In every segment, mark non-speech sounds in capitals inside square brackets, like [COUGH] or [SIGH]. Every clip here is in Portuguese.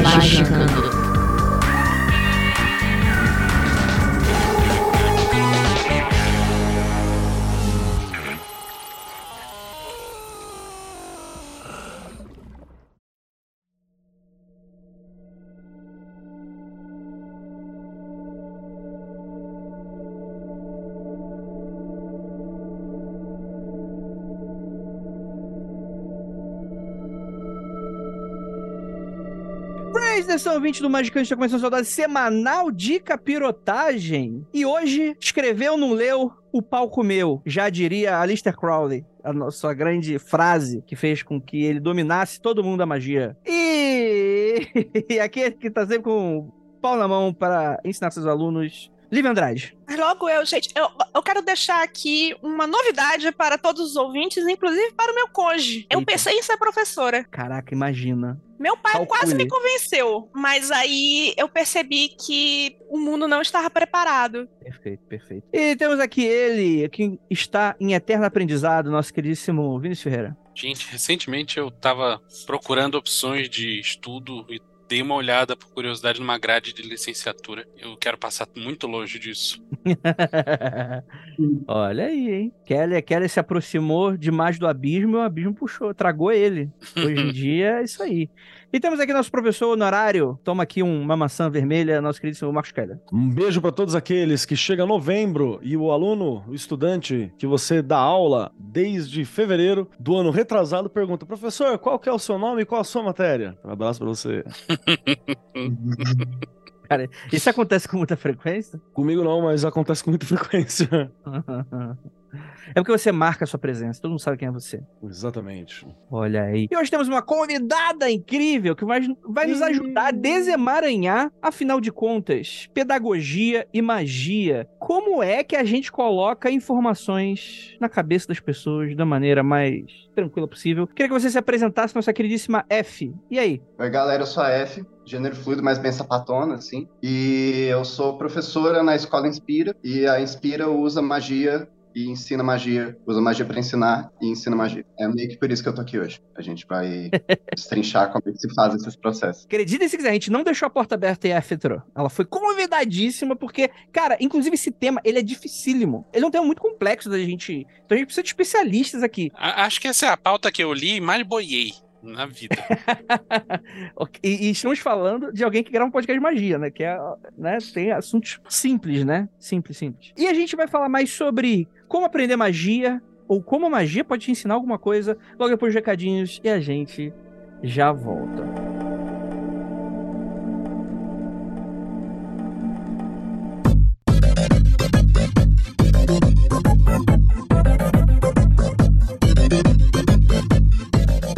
Magicando. Atenção, ouvinte do Magicante, está começando a sua semanal de capirotagem. E hoje, escreveu, não leu, o pau comeu. Já diria Alistair Crowley, a nossa grande frase que fez com que ele dominasse todo mundo da magia. E, [LAUGHS] e aqui que tá sempre com o pau na mão para ensinar seus alunos Lívia Andrade. Logo eu, gente, eu, eu quero deixar aqui uma novidade para todos os ouvintes, inclusive para o meu cônjuge. Eu Eita. pensei em ser professora. Caraca, imagina. Meu pai Calcule. quase me convenceu, mas aí eu percebi que o mundo não estava preparado. Perfeito, perfeito. E temos aqui ele, que está em eterno aprendizado, nosso queridíssimo Vinícius Ferreira. Gente, recentemente eu tava procurando opções de estudo e dei uma olhada por curiosidade numa grade de licenciatura. Eu quero passar muito longe disso. [LAUGHS] Olha aí, hein? Kelly, Kelly se aproximou demais do abismo e o abismo puxou, tragou ele. Hoje em [LAUGHS] dia é isso aí. E temos aqui nosso professor honorário. Toma aqui uma maçã vermelha, nosso queridíssimo Marcos Keller. Um beijo para todos aqueles que chega novembro e o aluno, o estudante que você dá aula desde fevereiro do ano retrasado pergunta: "Professor, qual que é o seu nome e qual a sua matéria?" Um abraço para você. [LAUGHS] Cara, isso acontece com muita frequência? Comigo não, mas acontece com muita [LAUGHS] frequência. [LAUGHS] É porque você marca a sua presença, todo mundo sabe quem é você. Exatamente. Olha aí. E hoje temos uma convidada incrível que vai, vai nos ajudar a desemaranhar, afinal de contas, pedagogia e magia. Como é que a gente coloca informações na cabeça das pessoas da maneira mais tranquila possível? Queria que você se apresentasse, nossa queridíssima F. E aí? Oi, galera, eu sou a F, gênero fluido, mas bem sapatona, assim. E eu sou professora na escola Inspira, e a Inspira usa magia e ensina magia, usa magia para ensinar e ensina magia. É meio que por isso que eu tô aqui hoje. A gente vai [LAUGHS] destrinchar como é que se faz esses processos. Acredite se quiser, a gente não deixou a porta aberta e a F entrou. Ela foi convidadíssima porque, cara, inclusive esse tema, ele é dificílimo. Ele é um tema muito complexo da gente... Então a gente precisa de especialistas aqui. A- acho que essa é a pauta que eu li e mais boiei na vida. [LAUGHS] E, e estamos falando de alguém que grava um podcast de magia, né? Que é, né, tem assuntos simples, né? Simples, simples. E a gente vai falar mais sobre como aprender magia, ou como a magia pode te ensinar alguma coisa, logo depois dos recadinhos, e a gente já volta.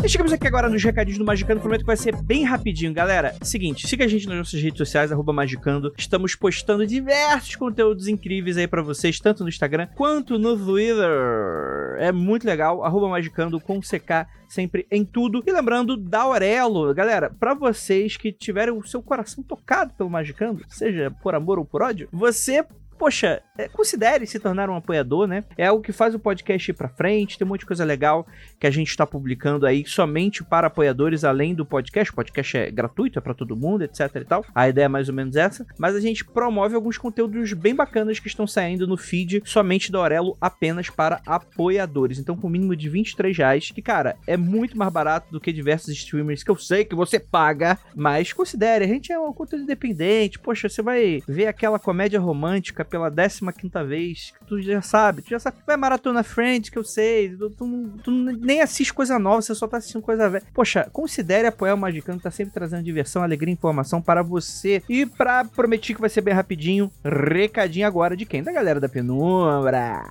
E chegamos aqui agora nos recadinhos do Magicando, prometo que vai ser bem rapidinho. Galera, seguinte, siga a gente nas nossas redes sociais, Magicando. Estamos postando diversos conteúdos incríveis aí pra vocês, tanto no Instagram quanto no Twitter. É muito legal, Magicando com CK sempre em tudo. E lembrando da Aurelo, galera, pra vocês que tiverem o seu coração tocado pelo Magicando, seja por amor ou por ódio, você Poxa, é, considere se tornar um apoiador, né? É algo que faz o podcast ir pra frente, tem um monte de coisa legal que a gente está publicando aí somente para apoiadores, além do podcast. O podcast é gratuito, é para todo mundo, etc e tal. A ideia é mais ou menos essa. Mas a gente promove alguns conteúdos bem bacanas que estão saindo no feed somente da Aurelo, apenas para apoiadores. Então, com o mínimo de 23 reais, que, cara, é muito mais barato do que diversos streamers que eu sei que você paga, mas considere, a gente é um conteúdo independente. Poxa, você vai ver aquela comédia romântica pela 15 quinta vez, que tu já sabe, tu já sabe, vai maratona Friends, que eu sei, tu, tu tu nem assiste coisa nova, você só tá assistindo coisa velha. Poxa, considere apoiar o Magicano, tá sempre trazendo diversão, alegria e informação para você. E pra prometer que vai ser bem rapidinho, recadinho agora de quem? Da galera da Penumbra.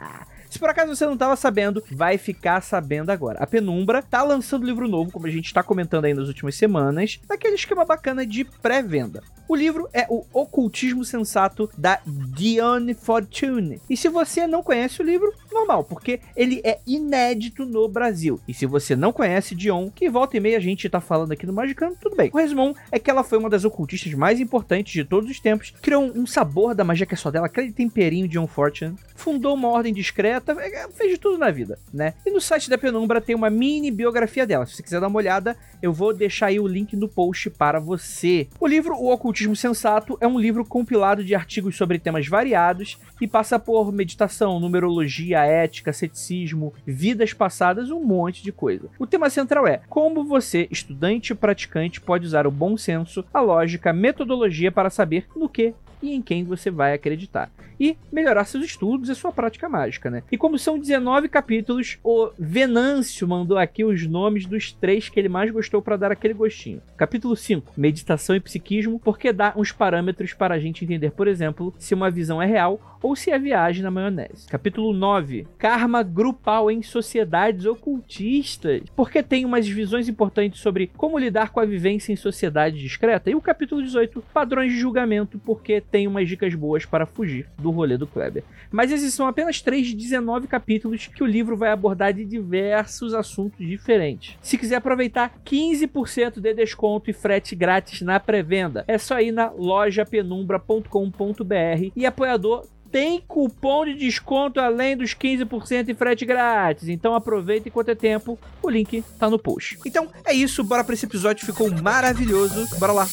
Se por acaso você não estava sabendo, vai ficar sabendo agora. A Penumbra tá lançando livro novo, como a gente está comentando aí nas últimas semanas, naquele esquema bacana de pré-venda. O livro é o Ocultismo Sensato da Dione Fortune. E se você não conhece o livro, normal, porque ele é inédito no Brasil. E se você não conhece Dion, que volta e meia a gente tá falando aqui no Magicano, tudo bem. O resumão é que ela foi uma das ocultistas mais importantes de todos os tempos, criou um sabor da magia que é só dela, aquele temperinho Dion Fortune, fundou uma ordem discreta, é, fez de tudo na vida, né? E no site da Penumbra tem uma mini biografia dela. Se você quiser dar uma olhada, eu vou deixar aí o link no post para você. O livro O Ocultismo Sensato é um livro compilado de artigos sobre temas variados e passa por meditação, numerologia, ética, ceticismo, vidas passadas, um monte de coisa. O tema central é como você, estudante praticante, pode usar o bom senso, a lógica, a metodologia para saber no que e em quem você vai acreditar. E melhorar seus estudos e sua prática mágica, né? E como são 19 capítulos, o Venâncio mandou aqui os nomes dos três que ele mais gostou para dar aquele gostinho. Capítulo 5, Meditação e Psiquismo, porque dá uns parâmetros para a gente entender, por exemplo, se uma visão é real ou se é viagem na maionese. Capítulo 9, Karma grupal em sociedades ocultistas, porque tem umas visões importantes sobre como lidar com a vivência em sociedade discreta. E o capítulo 18, Padrões de julgamento, porque tem umas dicas boas para fugir do rolê do Kleber. Mas esses são apenas três de 19 capítulos que o livro vai abordar de diversos assuntos diferentes. Se quiser aproveitar 15% de desconto e frete grátis na pré-venda, é só ir na lojapenumbra.com.br e apoiador tem cupom de desconto além dos 15% e frete grátis. Então aproveita enquanto é tempo. O link tá no post. Então é isso, bora para esse episódio, ficou maravilhoso. Bora lá.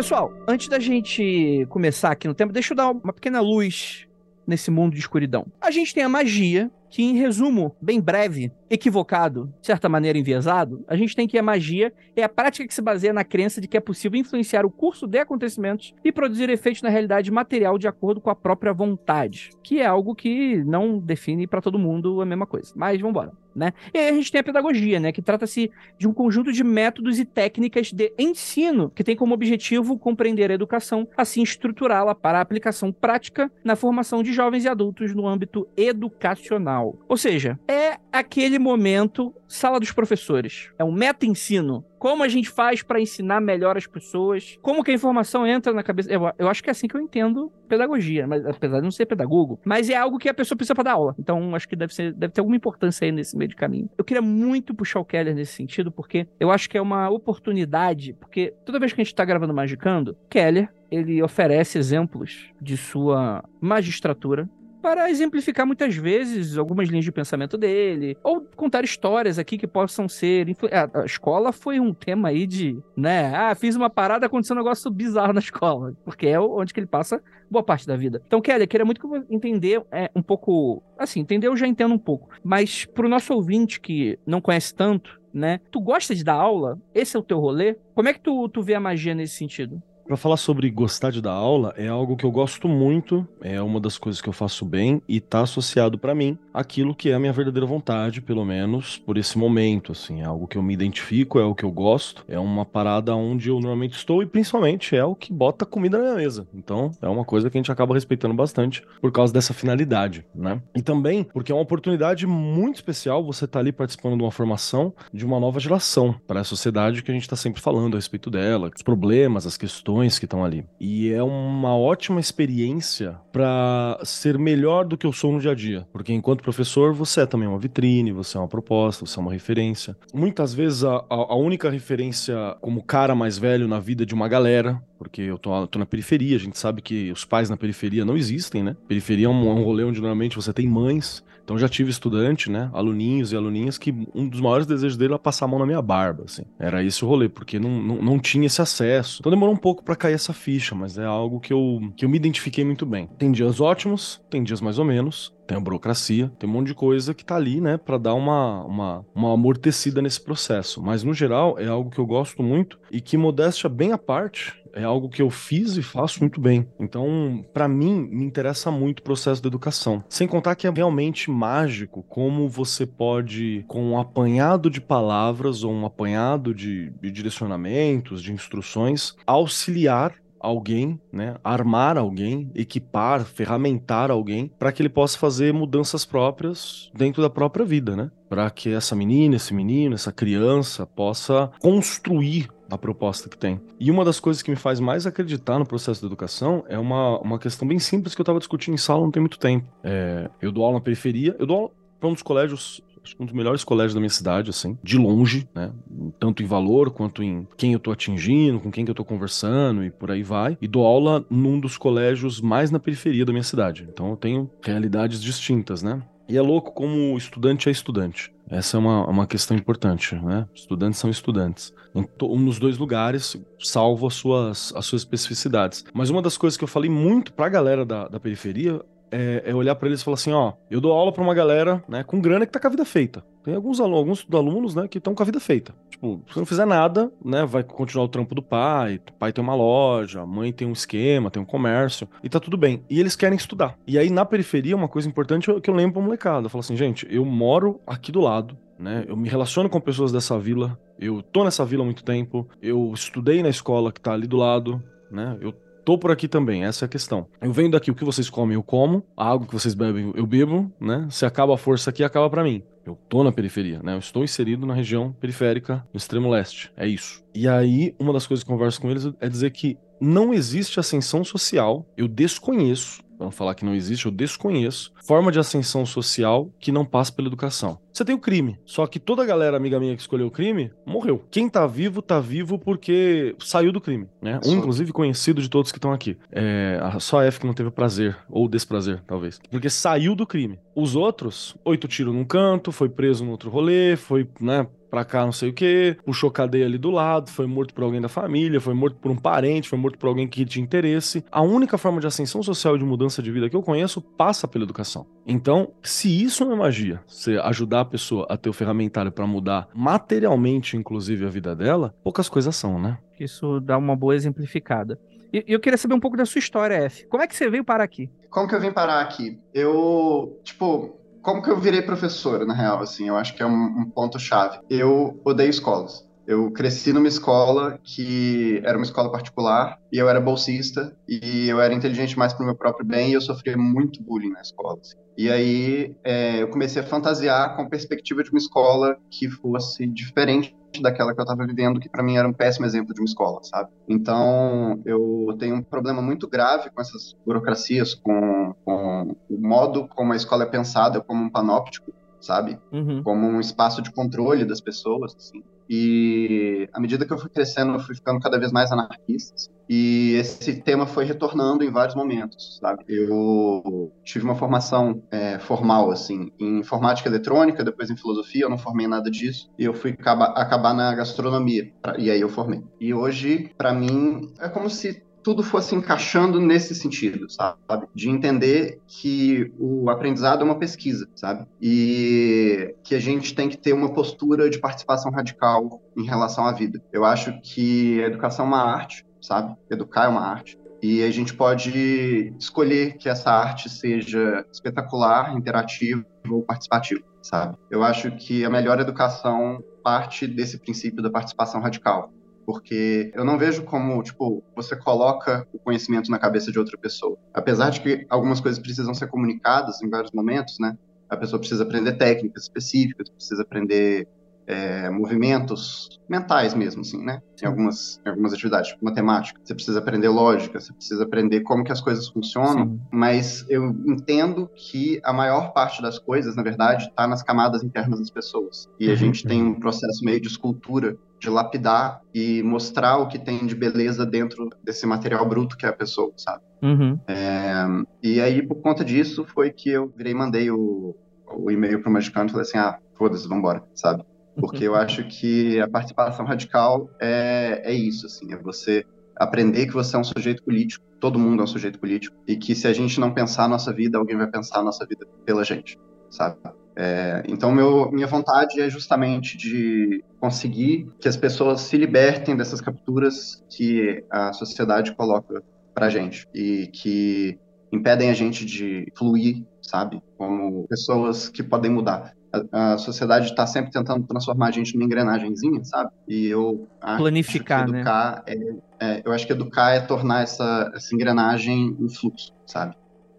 Pessoal, antes da gente começar aqui no tema, deixa eu dar uma pequena luz nesse mundo de escuridão. A gente tem a magia, que em resumo, bem breve, equivocado, de certa maneira enviesado, a gente tem que a magia é a prática que se baseia na crença de que é possível influenciar o curso de acontecimentos e produzir efeitos na realidade material de acordo com a própria vontade, que é algo que não define para todo mundo a mesma coisa. Mas vamos embora. Né? E aí a gente tem a pedagogia, né, que trata-se de um conjunto de métodos e técnicas de ensino que tem como objetivo compreender a educação, assim estruturá-la para a aplicação prática na formação de jovens e adultos no âmbito educacional. Ou seja, é aquele momento sala dos professores. É um meta-ensino. Como a gente faz para ensinar melhor as pessoas? Como que a informação entra na cabeça? Eu, eu acho que é assim que eu entendo pedagogia, mas apesar de não ser pedagogo, mas é algo que a pessoa precisa para dar aula. Então, acho que deve, ser, deve ter alguma importância aí nesse meio de caminho. Eu queria muito puxar o Keller nesse sentido, porque eu acho que é uma oportunidade, porque toda vez que a gente está gravando Magicando, Keller ele oferece exemplos de sua magistratura, para exemplificar muitas vezes algumas linhas de pensamento dele, ou contar histórias aqui que possam ser. Influ... A escola foi um tema aí de, né? Ah, fiz uma parada, aconteceu um negócio bizarro na escola, porque é onde que ele passa boa parte da vida. Então, Kelly, eu queria muito entender é, um pouco. Assim, entender eu já entendo um pouco, mas pro nosso ouvinte que não conhece tanto, né? Tu gosta de dar aula? Esse é o teu rolê? Como é que tu, tu vê a magia nesse sentido? Para falar sobre gostar de dar aula, é algo que eu gosto muito, é uma das coisas que eu faço bem e tá associado para mim aquilo que é a minha verdadeira vontade, pelo menos por esse momento, assim, é algo que eu me identifico, é o que eu gosto, é uma parada onde eu normalmente estou e principalmente é o que bota comida na minha mesa. Então, é uma coisa que a gente acaba respeitando bastante por causa dessa finalidade, né? E também porque é uma oportunidade muito especial você estar tá ali participando de uma formação de uma nova geração para a sociedade que a gente está sempre falando a respeito dela, os problemas, as questões que estão ali. E é uma ótima experiência para ser melhor do que eu sou no dia a dia. Porque enquanto professor, você é também uma vitrine, você é uma proposta, você é uma referência. Muitas vezes a, a única referência como cara mais velho na vida de uma galera, porque eu tô, tô, na periferia, a gente sabe que os pais na periferia não existem, né? Periferia é um, é um rolê onde normalmente você tem mães, então já tive estudante, né, aluninhos e aluninhas que um dos maiores desejos dele era passar a mão na minha barba, assim. Era esse o rolê, porque não, não, não tinha esse acesso. Então demorou um pouco para cair essa ficha, mas é algo que eu, que eu me identifiquei muito bem. Tem dias ótimos, tem dias mais ou menos, tem a burocracia, tem um monte de coisa que tá ali, né, para dar uma, uma, uma amortecida nesse processo. Mas no geral é algo que eu gosto muito e que, modéstia bem à parte, é algo que eu fiz e faço muito bem. Então, para mim, me interessa muito o processo da educação. Sem contar que é realmente mágico como você pode, com um apanhado de palavras ou um apanhado de, de direcionamentos, de instruções, auxiliar alguém, né, armar alguém, equipar, ferramentar alguém para que ele possa fazer mudanças próprias dentro da própria vida, né? Para que essa menina, esse menino, essa criança possa construir a proposta que tem. E uma das coisas que me faz mais acreditar no processo de educação é uma, uma questão bem simples que eu estava discutindo em sala não tem muito tempo. É, eu dou aula na periferia, eu dou aula para um dos colégios acho que um dos melhores colégios da minha cidade, assim, de longe, né? Tanto em valor quanto em quem eu tô atingindo, com quem que eu tô conversando e por aí vai. E dou aula num dos colégios mais na periferia da minha cidade. Então eu tenho realidades distintas, né? E é louco como estudante é estudante. Essa é uma, uma questão importante, né? Estudantes são estudantes. To, nos dois lugares, salvo as suas, as suas especificidades. Mas uma das coisas que eu falei muito pra galera da, da periferia é, é olhar para eles e falar assim, ó, eu dou aula para uma galera, né, com grana que tá com a vida feita. Tem alguns alunos, alguns alunos, né, que estão com a vida feita. Tipo, se não fizer nada, né, vai continuar o trampo do pai, o pai tem uma loja, a mãe tem um esquema, tem um comércio, e tá tudo bem. E eles querem estudar. E aí, na periferia, uma coisa importante é que eu lembro pra molecada. Eu falo assim, gente, eu moro aqui do lado, né, eu me relaciono com pessoas dessa vila, eu tô nessa vila há muito tempo, eu estudei na escola que tá ali do lado, né, eu tô por aqui também, essa é a questão. Eu venho daqui, o que vocês comem, eu como, a água que vocês bebem, eu bebo, né? Se acaba a força aqui, acaba para mim. Eu tô na periferia, né? Eu estou inserido na região periférica, no extremo leste. É isso. E aí, uma das coisas que eu converso com eles é dizer que não existe ascensão social, eu desconheço vamos falar que não existe, eu desconheço, forma de ascensão social que não passa pela educação. Você tem o crime, só que toda a galera amiga minha que escolheu o crime morreu. Quem tá vivo, tá vivo porque saiu do crime, né? Um, inclusive, conhecido de todos que estão aqui. É, só a F que não teve prazer, ou desprazer, talvez. Porque saiu do crime. Os outros, oito tiros num canto, foi preso no outro rolê, foi, né, pra cá não sei o que, puxou cadeia ali do lado, foi morto por alguém da família, foi morto por um parente, foi morto por alguém que tinha interesse. A única forma de ascensão social e de mudança de vida que eu conheço passa pela educação. Então, se isso não é magia, você ajudar a pessoa a ter o ferramentário para mudar materialmente, inclusive, a vida dela, poucas coisas são, né? Isso dá uma boa exemplificada. E eu queria saber um pouco da sua história, F. Como é que você veio parar aqui? Como que eu vim parar aqui? Eu, tipo, como que eu virei professor, na real, assim, eu acho que é um, um ponto-chave. Eu odeio escolas. Eu cresci numa escola que era uma escola particular e eu era bolsista e eu era inteligente mais para o meu próprio bem e eu sofria muito bullying na escola. Assim. E aí é, eu comecei a fantasiar com a perspectiva de uma escola que fosse diferente daquela que eu estava vivendo, que para mim era um péssimo exemplo de uma escola, sabe? Então, eu tenho um problema muito grave com essas burocracias, com, com o modo como a escola é pensada como um panóptico, sabe? Uhum. Como um espaço de controle das pessoas, assim. E à medida que eu fui crescendo, eu fui ficando cada vez mais anarquista. E esse tema foi retornando em vários momentos, sabe? Eu tive uma formação é, formal, assim, em informática eletrônica, depois em filosofia, eu não formei nada disso. E eu fui acabar, acabar na gastronomia, e aí eu formei. E hoje, para mim, é como se tudo fosse encaixando nesse sentido, sabe? De entender que o aprendizado é uma pesquisa, sabe? E que a gente tem que ter uma postura de participação radical em relação à vida. Eu acho que a educação é uma arte, sabe? Educar é uma arte. E a gente pode escolher que essa arte seja espetacular, interativa ou participativa, sabe? Eu acho que a melhor educação parte desse princípio da participação radical porque eu não vejo como, tipo, você coloca o conhecimento na cabeça de outra pessoa. Apesar de que algumas coisas precisam ser comunicadas em vários momentos, né? A pessoa precisa aprender técnicas específicas, precisa aprender é, movimentos mentais mesmo, assim, né? Em algumas, em algumas atividades, tipo matemática. Você precisa aprender lógica, você precisa aprender como que as coisas funcionam, Sim. mas eu entendo que a maior parte das coisas, na verdade, está nas camadas internas das pessoas. E a uhum. gente tem um processo meio de escultura de lapidar e mostrar o que tem de beleza dentro desse material bruto que é a pessoa, sabe? Uhum. É, e aí, por conta disso, foi que eu virei mandei o, o e-mail pro Magicano e falei assim, ah, foda-se, vambora, sabe? Porque eu acho que a participação radical é, é isso, assim, é você aprender que você é um sujeito político, todo mundo é um sujeito político, e que se a gente não pensar a nossa vida, alguém vai pensar a nossa vida pela gente, sabe? É, então, meu, minha vontade é justamente de conseguir que as pessoas se libertem dessas capturas que a sociedade coloca pra gente e que impedem a gente de fluir, sabe? Como pessoas que podem mudar. A, a sociedade está sempre tentando transformar a gente numa engrenagemzinha, sabe? E eu acho Planificar, que né? educar é, é, eu acho que educar é tornar essa, essa engrenagem um fluxo, sabe?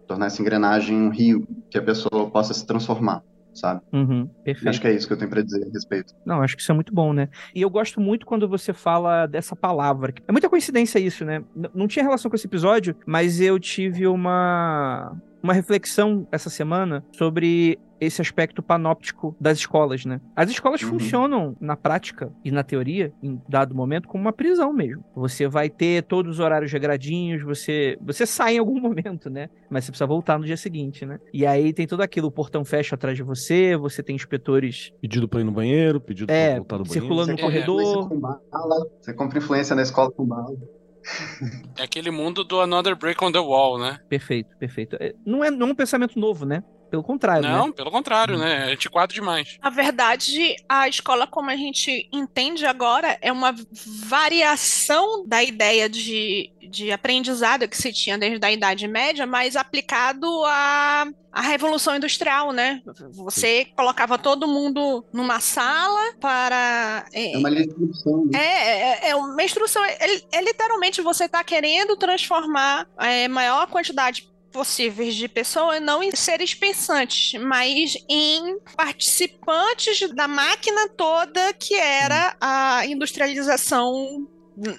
Tornar essa engrenagem um rio que a pessoa possa se transformar, sabe? Uhum, perfeito. Acho que é isso que eu tenho para dizer a respeito. Não, acho que isso é muito bom, né? E eu gosto muito quando você fala dessa palavra. É muita coincidência isso, né? Não tinha relação com esse episódio, mas eu tive uma uma reflexão essa semana sobre esse aspecto panóptico das escolas, né? As escolas Uhum. funcionam na prática e na teoria, em dado momento, como uma prisão mesmo. Você vai ter todos os horários regradinhos, você você sai em algum [LAUGHS] momento, né? Mas você precisa voltar no dia seguinte, né? E aí tem tudo aquilo, o portão fecha atrás de você, você tem inspetores Pedido pra ir no banheiro, pedido É, pra voltar do banheiro. circulando no corredor. bala, você compra influência na escola com bala. É aquele mundo do Another Break on the Wall, né? Perfeito, perfeito. É, Não é, não é um pensamento novo, né? Pelo contrário, Não, né? pelo contrário, né? É antiquado demais. Na verdade, a escola, como a gente entende agora, é uma variação da ideia de, de aprendizado que se tinha desde a Idade Média, mas aplicado à, à Revolução Industrial, né? Você colocava todo mundo numa sala para. É uma instrução, né? É, é, é uma instrução. É, é literalmente você está querendo transformar a maior quantidade possíveis de pessoas, não em seres pensantes, mas em participantes da máquina toda que era a industrialização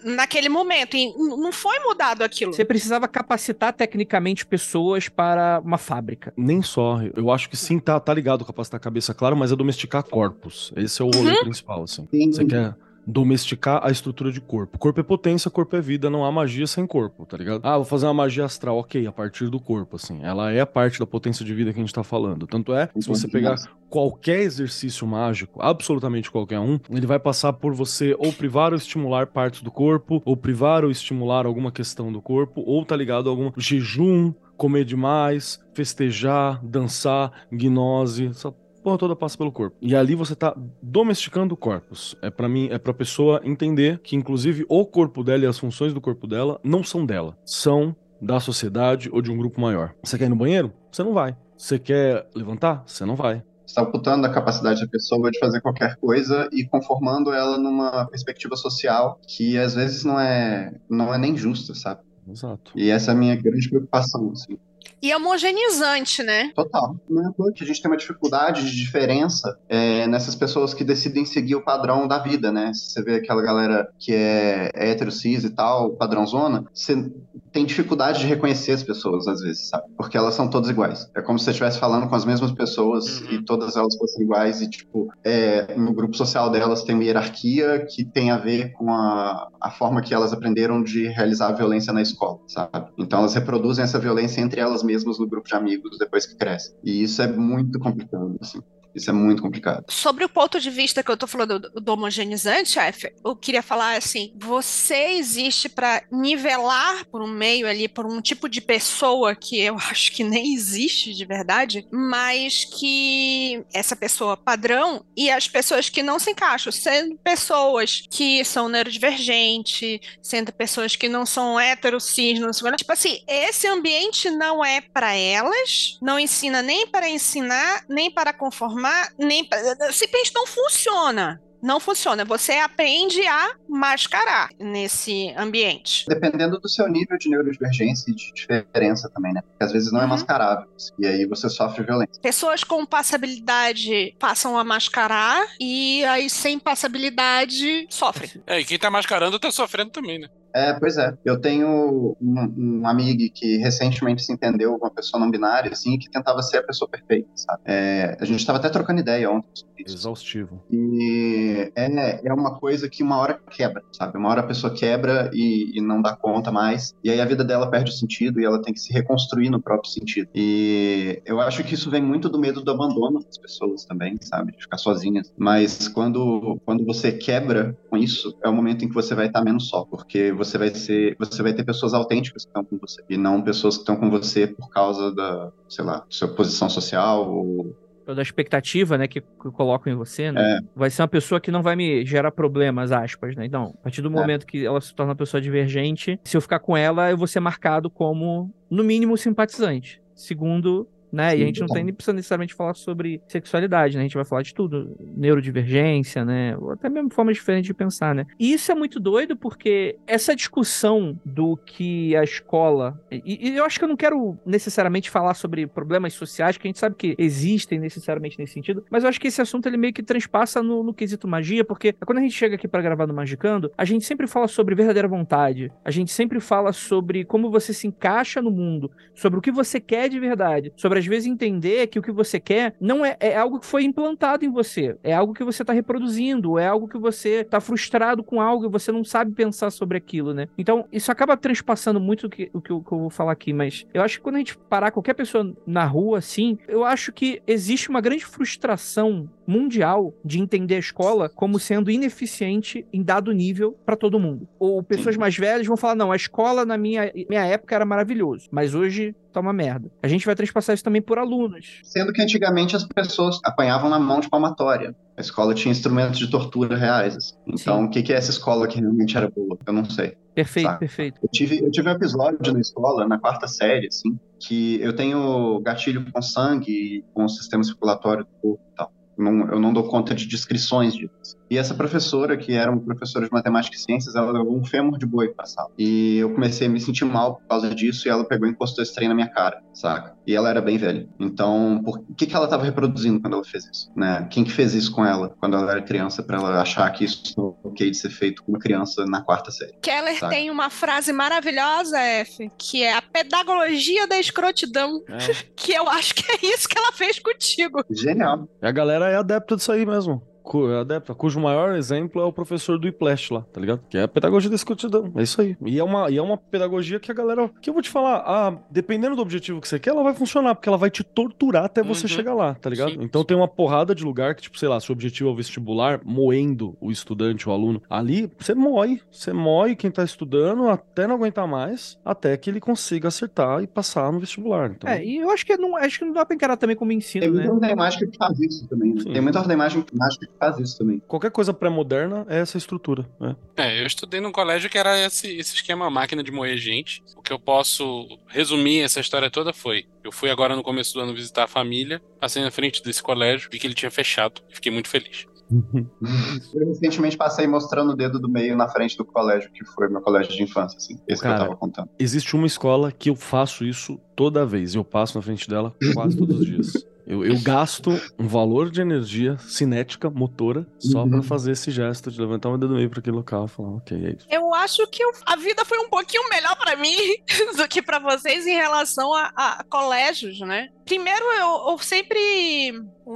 naquele momento. E não foi mudado aquilo. Você precisava capacitar tecnicamente pessoas para uma fábrica. Nem só. Eu acho que sim, tá, tá ligado capacitar a cabeça, claro, mas é domesticar corpos. Esse é o rolê principal, assim. Sim. Você quer domesticar a estrutura de corpo. Corpo é potência, corpo é vida, não há magia sem corpo, tá ligado? Ah, vou fazer uma magia astral, ok, a partir do corpo, assim. Ela é a parte da potência de vida que a gente tá falando. Tanto é, se você pegar qualquer exercício mágico, absolutamente qualquer um, ele vai passar por você ou privar ou estimular partes do corpo, ou privar ou estimular alguma questão do corpo, ou tá ligado a algum jejum, comer demais, festejar, dançar, gnose, essa porra toda passa pelo corpo. E ali você tá domesticando corpos. É para mim, é pra pessoa entender que inclusive o corpo dela e as funções do corpo dela não são dela, são da sociedade ou de um grupo maior. Você quer ir no banheiro? Você não vai. Você quer levantar? Você não vai. Você está ocultando a capacidade da pessoa de fazer qualquer coisa e conformando ela numa perspectiva social que às vezes não é, não é nem justa, sabe? Exato. E essa é a minha grande preocupação, assim. E homogeneizante, né? Total. Não é que a gente tem uma dificuldade de diferença é, nessas pessoas que decidem seguir o padrão da vida, né? Se você vê aquela galera que é hétero, cis e tal, padrão zona, você tem dificuldade de reconhecer as pessoas, às vezes, sabe? Porque elas são todas iguais. É como se você estivesse falando com as mesmas pessoas Uhum. e todas elas fossem iguais e, tipo, é, no grupo social delas tem uma hierarquia que tem a ver com a, a forma que elas aprenderam de realizar a violência na escola, sabe? Então elas reproduzem essa violência entre elas mesmas no grupo de amigos depois que crescem. E isso é muito complicado, assim. Isso é muito complicado. Sobre o ponto de vista que eu tô falando do, do homogeneizante, eu queria falar assim: você existe para nivelar por um meio ali, por um tipo de pessoa que eu [LAUGHS] acho que nem existe de verdade, mas que essa pessoa padrão e as pessoas que não se encaixam, sendo pessoas que são neurodivergentes, sendo pessoas que não são heterocis, não sei, tipo assim, esse ambiente não é para elas, não ensina nem para ensinar, nem para conformar, nem para. Simplesmente não funciona. Não funciona. Você aprende a mascarar nesse ambiente. Dependendo do seu nível de neurodivergência e de diferença também, né? Porque às vezes não é Uhum. mascarável. E aí você sofre violência. Pessoas com passabilidade passam a mascarar e aí sem passabilidade sofrem. É, e quem tá mascarando tá sofrendo também, né? É, pois é. Eu tenho um, um amigo que recentemente se entendeu com uma pessoa não binária, assim, que tentava ser a pessoa perfeita, sabe? É, a gente tava até trocando ideia ontem sobre isso. Exaustivo. E é, é uma coisa que uma hora quebra, sabe? Uma hora a pessoa quebra e, e não dá conta mais. E aí a vida dela perde o sentido e ela tem que se reconstruir no próprio sentido. E eu acho que isso vem muito do medo do abandono das pessoas também, sabe? De ficar sozinhas. Mas quando, quando você quebra com isso, é o momento em que você vai estar menos só. Porque você vai ser. Você vai ter pessoas autênticas que estão com você. E não pessoas que estão com você por causa da, sei lá, sua posição social ou da expectativa, né, que, que colocam em você, né? Vai ser uma pessoa que não vai me gerar problemas, aspas, né? Então, a partir do momento que ela se torna uma pessoa divergente, se eu ficar com ela, eu vou ser marcado como, no mínimo, simpatizante. Segundo, né? E a gente não tem nem precisa necessariamente falar sobre sexualidade, né? A gente vai falar de tudo, neurodivergência, né? Ou até mesmo formas diferentes de pensar, né? E isso é muito doido porque essa discussão do que a escola e, e eu acho que eu não quero necessariamente falar sobre problemas sociais que a gente sabe que existem necessariamente nesse sentido, mas eu acho que esse assunto ele meio que transpassa no, no quesito magia, porque quando a gente chega aqui para gravar no Magicando, a gente sempre fala sobre verdadeira vontade, a gente sempre fala sobre como você se encaixa no mundo, sobre o que você quer de verdade, sobre às vezes entender que o que você quer não é, é algo que foi implantado em você, é algo que você está reproduzindo, é algo que você está frustrado com algo e você não sabe pensar sobre aquilo, né? Então, isso acaba transpassando muito o que, o que, eu, vou falar aqui, mas eu acho que quando a gente parar qualquer pessoa na rua, assim, eu acho que existe uma grande frustração mundial de entender a escola como sendo ineficiente em dado nível para todo mundo. Ou pessoas mais velhas vão falar: não, a escola na minha, minha época era maravilhoso, mas hoje tá uma merda. A gente vai transpassar isso também por alunos. Sendo que antigamente as pessoas apanhavam na mão de palmatória. A escola tinha instrumentos de tortura reais. assim. Então, Sim. o que que é essa escola que realmente era boa? Eu não sei. Perfeito, Saca. perfeito. Eu tive, eu tive um episódio na escola, na quarta série, assim, que eu tenho gatilho com sangue, com o sistema circulatório do corpo e tal. Não, eu não dou conta de descrições disso. E essa professora, que era uma professora de matemática e ciências, ela levou um fêmur de boi pra sala. E eu comecei a me sentir mal por causa disso, e ela pegou e encostou esse trem na minha cara, saca? E ela era bem velha. Então, por o que, que ela estava reproduzindo quando ela fez isso? Né? Quem que fez isso com ela quando ela era criança, pra ela achar que isso é ok de ser feito com uma criança na quarta série? Keller Saca. tem uma frase maravilhosa, F, que é a pedagogia da escrotidão, [LAUGHS] que eu acho que é isso que ela fez contigo. Genial. E a galera é adepta disso aí mesmo. Cu- É adepta, cujo maior exemplo é o professor do Iplash lá, tá ligado? Que é a pedagogia da escrotidão. É isso aí. E é uma, e é uma pedagogia que a galera. Que eu vou te falar, ah, dependendo do objetivo que você quer, ela vai funcionar, porque ela vai te torturar até você Uhum. chegar lá, tá ligado? Sim. Então tem uma porrada de lugar que, tipo, sei lá, se o objetivo é o vestibular, moendo o estudante, o aluno, ali você moe. Você moe quem tá estudando até não aguentar mais, até que ele consiga acertar e passar no vestibular. Então, É, e eu acho que não, acho que não dá pra encarar também como Tem ensino, muita né? ordem mágica que faz isso também. né? Tem muita mágica que faz isso também. qualquer coisa pré-moderna é essa estrutura, né? É, eu estudei num colégio que era esse, esse esquema máquina de moer gente. O que eu posso resumir essa história toda foi: eu fui agora no começo do ano visitar a família, passei na frente desse colégio, vi que ele tinha fechado e fiquei muito feliz. [LAUGHS] Eu recentemente passei mostrando o dedo do meio na frente do colégio, que foi meu colégio de infância, assim. Esse que Cara, eu tava contando. Existe uma escola que eu faço isso toda vez. Eu passo na frente dela quase todos os dias. [LAUGHS] Eu, eu gasto um valor de energia cinética, motora, só Uhum. pra fazer esse gesto de levantar o dedo do meio pra aquele local e falar, ok, é isso. Eu acho que eu- a vida foi um pouquinho melhor pra mim [LAUGHS] do que pra vocês em relação a, a colégios, né? Primeiro, eu, eu sempre.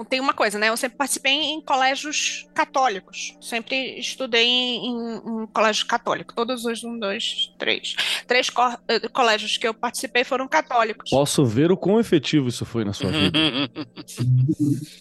Tem uma coisa, né? Eu sempre participei em colégios católicos. Sempre estudei em, em, em colégio católico. Todos os um, dois, três. Três co- eh, colégios que eu participei foram católicos. Posso ver o quão efetivo isso foi na sua vida.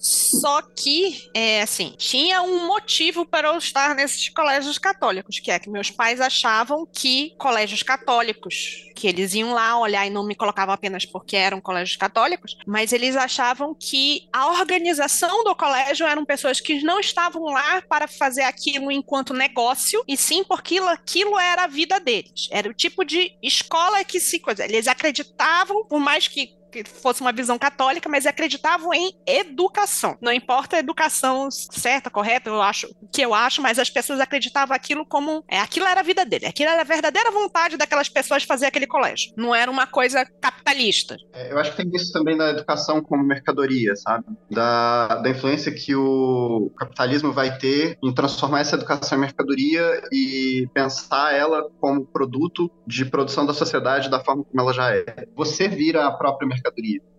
Só que, é, assim, tinha um motivo para eu estar nesses colégios católicos, que é que meus pais achavam que colégios católicos, que eles iam lá olhar e não me colocavam apenas porque eram colégios católicos, mas eles achavam que a organização do colégio eram pessoas que não estavam lá para fazer aquilo enquanto negócio, e sim porque aquilo, era a vida deles. Era o tipo de escola que se. Eles acreditavam, por mais que que fosse uma visão católica, mas acreditavam em educação. Não importa a educação certa, correta, eu acho que eu acho, mas as pessoas acreditavam aquilo como é, aquilo era a vida dele, aquilo era a verdadeira vontade daquelas pessoas fazer aquele colégio. Não era uma coisa capitalista. É, Eu acho que tem isso também da educação como mercadoria, sabe? Da, da influência que o capitalismo vai ter em transformar essa educação em mercadoria e pensar ela como produto de produção da sociedade da forma como ela já é. Você vira a própria mercadoria.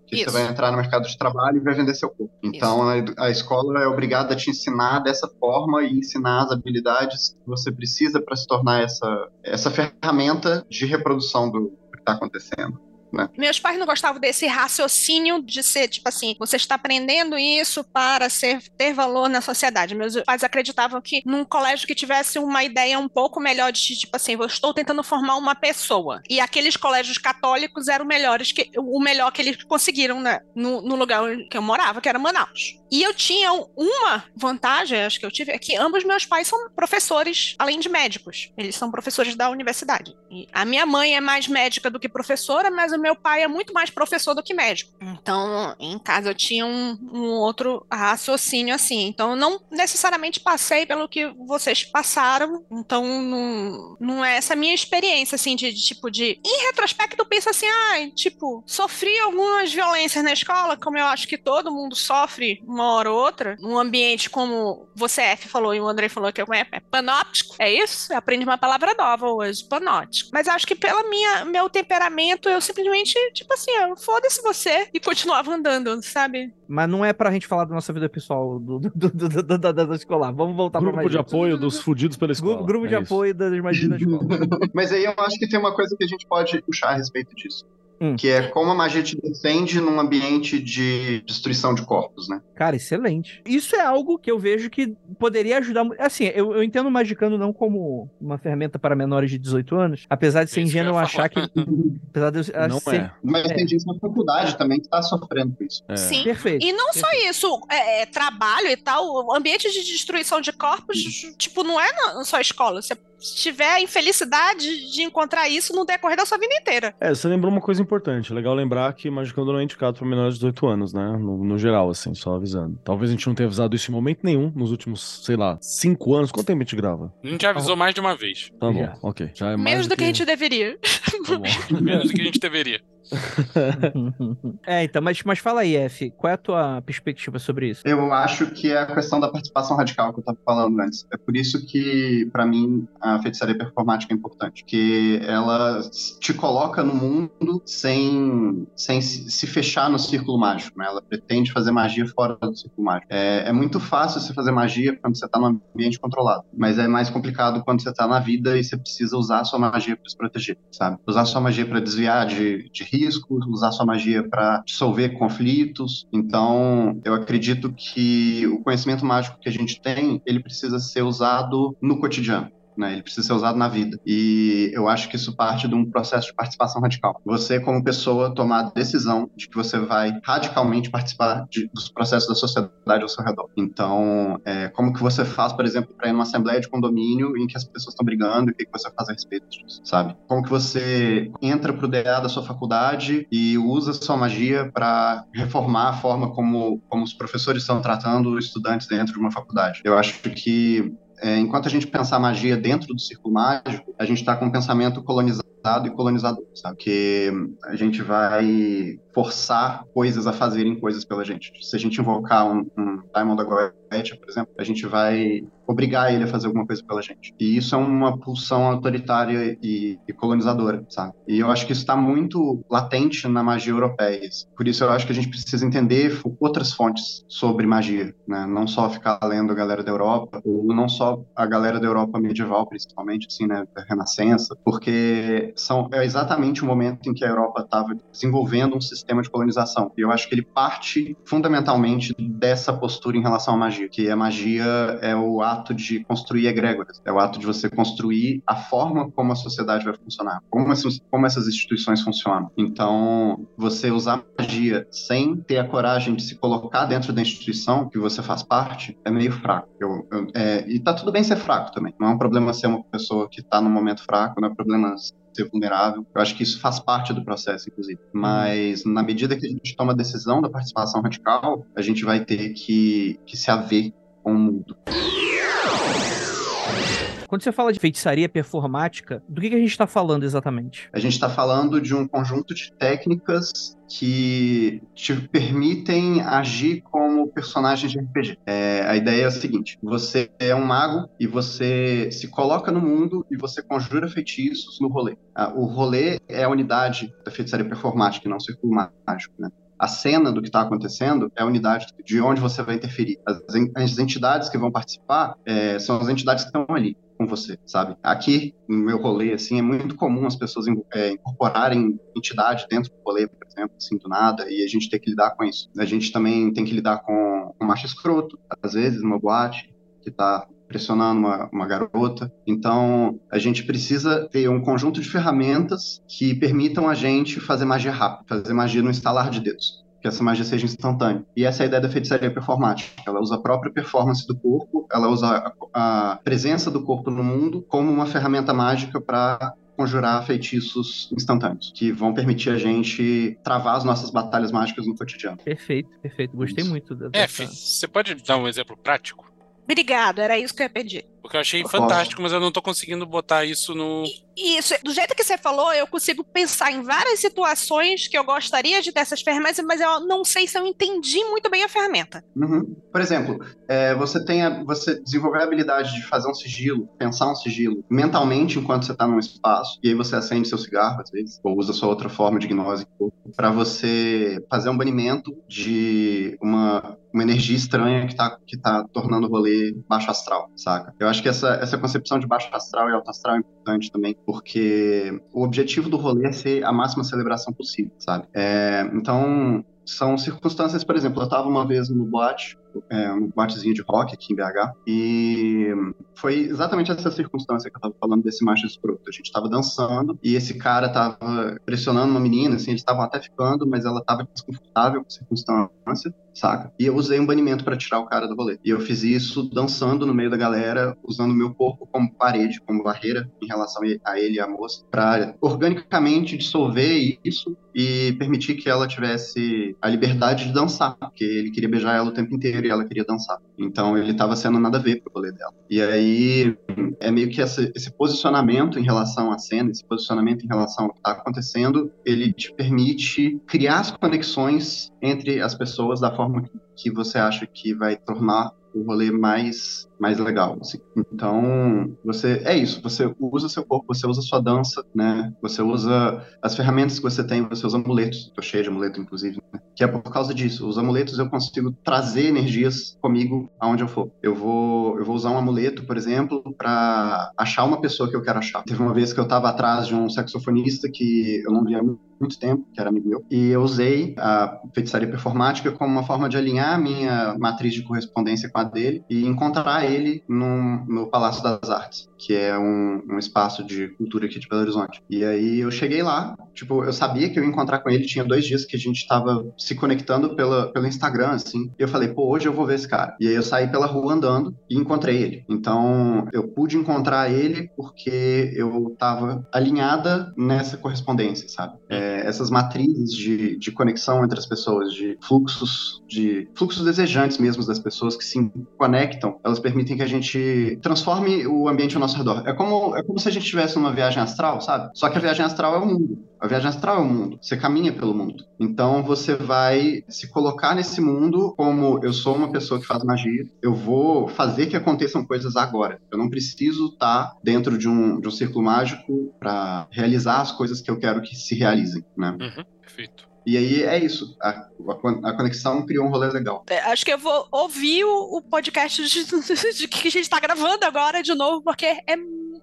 Que Isso. você vai entrar no mercado de trabalho e vai vender seu corpo. Então a, a escola é obrigada a te ensinar dessa forma e ensinar as habilidades que você precisa para se tornar essa, essa ferramenta de reprodução do que está acontecendo. Né? Meus pais não gostavam desse raciocínio de ser, tipo assim, você está aprendendo isso para ser, ter valor na sociedade. Meus pais acreditavam que num colégio que tivesse uma ideia um pouco melhor de, tipo assim, eu estou tentando formar uma pessoa. E aqueles colégios católicos eram melhores que, o melhor que eles conseguiram né, no, no lugar que eu morava, que era Manaus. E eu tinha uma vantagem, acho que eu tive, é que ambos meus pais são professores, além de médicos. Eles são professores da universidade. E a minha mãe é mais médica do que professora, mas o meu pai é muito mais professor do que médico. Então, em casa eu tinha um, um outro raciocínio assim. Então, eu não necessariamente passei pelo que vocês passaram. Então, não, não é essa minha experiência, assim, de, de tipo, de. Em retrospecto, eu penso assim, ah, tipo, sofri algumas violências na escola, como eu acho que todo mundo sofre uma hora ou outra, num ambiente como você, F, falou e o André falou que é, é panóptico. É isso? Eu aprendi uma palavra nova hoje, panóptico. Mas acho que pelo minha, meu temperamento, eu simplesmente, tipo assim, foda-se você e continuava andando, sabe? Mas não é pra gente falar da nossa vida pessoal do, do, do, do, do, da, da escolar. Vamos voltar Grupo pra de apoio dos fudidos pela escola. Grupo é de isso. apoio das magias da [LAUGHS] escola. Mas aí eu acho que tem uma coisa que a gente pode puxar a respeito disso. Hum. Que é como a magia te defende num ambiente de destruição de corpos, né? Cara, excelente. Isso é algo que eu vejo que poderia ajudar. Assim, eu, eu entendo o Magicando não como uma ferramenta para menores de 18 anos, apesar de ser Isso que eu ingênuo ia achar que. Apesar de eu Não ser- é. Mas É. tem gente na faculdade também que tá sofrendo com isso. É. Sim. Perfeito. E não só isso, é, é, trabalho e tal, o ambiente de destruição de corpos, tipo, não é na, só escola. Você tiver a infelicidade de encontrar isso no decorrer da sua vida inteira. É, você lembrou uma coisa importante. Legal lembrar que Magicando não é indicado para menores de 18 anos, né? No, no geral, assim, só avisando. Talvez a gente não tenha avisado isso em momento nenhum nos últimos, sei lá, 5 anos. Quanto tempo a gente grava? A gente já avisou mais de uma vez. Tá bom, Já. ok. Já é mais [LAUGHS] Menos do que a gente deveria. Tá bom. Menos do que a gente deveria. [LAUGHS] é, então, mas, mas fala aí, F, qual é a tua perspectiva sobre isso? Eu acho que é a questão da participação radical que eu estava falando antes. É por isso que, para mim, a feitiçaria performática é importante. Que ela te coloca no mundo sem, sem se fechar no círculo mágico. Né? Ela pretende fazer magia fora do círculo mágico. É, é muito fácil você fazer magia quando você está num ambiente controlado. Mas é mais complicado quando você está na vida e você precisa usar a sua magia para se proteger, sabe? Usar a sua magia para desviar de, de riscos, usar sua magia para dissolver conflitos. Então, eu acredito que o conhecimento mágico que a gente tem, ele precisa ser usado no cotidiano. Né, ele precisa ser usado na vida. E eu acho que isso parte de um processo de participação radical. Você, como pessoa, tomar a decisão de que você vai radicalmente participar de- dos processos da sociedade ao seu redor. Então, é, como que você faz, por exemplo, para ir numa assembleia de condomínio em que as pessoas estão brigando e o que, que você faz a respeito disso, sabe? Como que você entra pro DA da sua faculdade e usa sua magia para reformar a forma como, como os professores estão tratando estudantes dentro de uma faculdade. Eu acho que é, enquanto a gente pensar magia dentro do círculo mágico, a gente está com um pensamento colonizado e colonizador, sabe? Que a gente vai forçar coisas a fazerem coisas pela gente. Se a gente invocar um, um Diamond da Goetia, por exemplo, a gente vai obrigar ele a fazer alguma coisa pela gente. E isso é uma pulsão autoritária e, e colonizadora, sabe? E eu acho que isso está muito latente na magia europeia. Por isso eu acho que a gente precisa entender outras fontes sobre magia, né? Não só ficar lendo a galera da Europa, ou não só a galera da Europa medieval, principalmente, assim, né? Da Renascença, porque são, é exatamente o momento em que a Europa estava desenvolvendo um sistema de colonização. E eu acho que ele parte fundamentalmente dessa postura em relação à magia, que a magia é o ato de construir egrégoras, é o ato de você construir a forma como a sociedade vai funcionar, como essas, como essas instituições funcionam. Então, você usar magia sem ter a coragem de se colocar dentro da instituição que você faz parte é meio fraco. Eu, eu- é, e tá tudo bem ser fraco também. Não é um problema ser uma pessoa que tá num momento fraco, não é problema ser vulnerável. Eu acho que isso faz parte do processo, inclusive. Mas na medida que a gente toma a decisão da participação radical, a gente vai ter que, que se haver com o mundo. Quando você fala de feitiçaria performática, do que, que a gente tá falando exatamente? A gente está falando de um conjunto de técnicas que te permitem agir como personagem de RPG. É, a ideia é a seguinte: você é um mago e você se coloca no mundo e você conjura feitiços no rolê. Ah, o rolê é a unidade da feitiçaria performática, não o círculo mágico, né? A cena do que está acontecendo é a unidade de onde você vai interferir. As, entidades que vão participar é, são as entidades que estão ali com você, sabe? Aqui, no meu rolê, assim, é muito comum as pessoas é, incorporarem entidade dentro do rolê, por exemplo, assim, do nada, e a gente tem que lidar com isso. A gente também tem que lidar com, com macho escroto, às vezes, numa boate, que tá pressionando uma, uma garota. Então, a gente precisa ter um conjunto de ferramentas que permitam a gente fazer magia rápida, fazer magia no instalar de dedos que essa magia seja instantânea. E essa é a ideia da feitiçaria performática. Ela usa a própria performance do corpo, ela usa a, a presença do corpo no mundo como uma ferramenta mágica para conjurar feitiços instantâneos, que vão permitir a gente travar as nossas batalhas mágicas no cotidiano. Perfeito, perfeito. Gostei Isso. muito da. É, você pode dar um exemplo prático? Obrigado, era isso que eu ia pedir. Porque eu achei fantástico, mas eu não tô conseguindo botar isso no. Isso, do jeito que você falou, eu consigo pensar em várias situações que eu gostaria de ter essas ferramentas, mas eu não sei se eu entendi muito bem a ferramenta. Uhum. Por exemplo, é, você tem a, você desenvolver a habilidade de fazer um sigilo, pensar um sigilo mentalmente enquanto você está num espaço, e aí você acende seu cigarro, às vezes, ou usa sua outra forma de gnose, para você fazer um banimento de uma uma energia estranha que tá, que tá tornando o rolê baixo astral, saca? Eu acho que essa, essa concepção de baixo astral e alto astral é importante também, porque o objetivo do rolê é ser a máxima celebração possível, sabe? É, então, são circunstâncias, por exemplo, eu estava uma vez no boate, é, um boatezinho de rock aqui em BH, e foi exatamente essa circunstância que eu tava falando desse macho escroto. A gente tava dançando e esse cara tava pressionando uma menina, assim, eles estavam até ficando, mas ela tava desconfortável com a circunstância, saca? E eu usei um banimento para tirar o cara do rolê. E eu fiz isso dançando no meio da galera, usando o meu corpo como parede, como barreira em relação a ele e a moça, para organicamente dissolver isso e permitir que ela tivesse a liberdade de dançar, porque ele queria beijar ela o tempo inteiro e ela queria dançar. Então ele estava sendo nada a ver pro rolê dela. E aí é meio que esse, esse, posicionamento em relação à cena, esse posicionamento em relação ao que está acontecendo, ele te permite criar as conexões entre as pessoas da forma que você acha que vai tornar o rolê mais mais legal. Assim. Então, você é isso, você usa seu corpo, você usa sua dança, né? Você usa as ferramentas que você tem, você usa amuletos. Tô cheio de amuleto, inclusive, né? Que é por causa disso. Os amuletos eu consigo trazer energias comigo aonde eu for. Eu vou, eu vou usar um amuleto, por exemplo, para achar uma pessoa que eu quero achar. Teve uma vez que eu tava atrás de um saxofonista que eu não via muito tempo, que era amigo meu, e eu usei a feitiçaria performática como uma forma de alinhar a minha matriz de correspondência com a dele e encontrar ele no, no Palácio das Artes, que é um, um, espaço de cultura aqui de Belo Horizonte. E aí eu cheguei lá, tipo, eu sabia que eu ia encontrar com ele, tinha dois dias que a gente tava se conectando pela, pelo Instagram, assim. E eu falei, pô, hoje eu vou ver esse cara. E aí eu saí pela rua andando e encontrei ele. Então, eu pude encontrar ele porque eu tava alinhada nessa correspondência, sabe? É, essas matrizes de, de conexão entre as pessoas, de fluxos, de fluxos desejantes mesmo das pessoas que se conectam, elas permitem que a gente transforme o ambiente ao nosso redor. É como, é como se a gente tivesse uma viagem astral, sabe? Só que a viagem astral é o mundo. A viagem astral é o mundo. Você caminha pelo mundo. Então você vai se colocar nesse mundo como eu sou uma pessoa que faz magia. Eu vou fazer que aconteçam coisas agora. Eu não preciso estar dentro de um, de um círculo mágico para realizar as coisas que eu quero que se realizem, né? Uhum, perfeito. E aí é isso. A, a, conexão criou um rolê legal. É, acho que eu vou ouvir o, o podcast de, [LAUGHS] de, que a gente está gravando agora de novo, porque é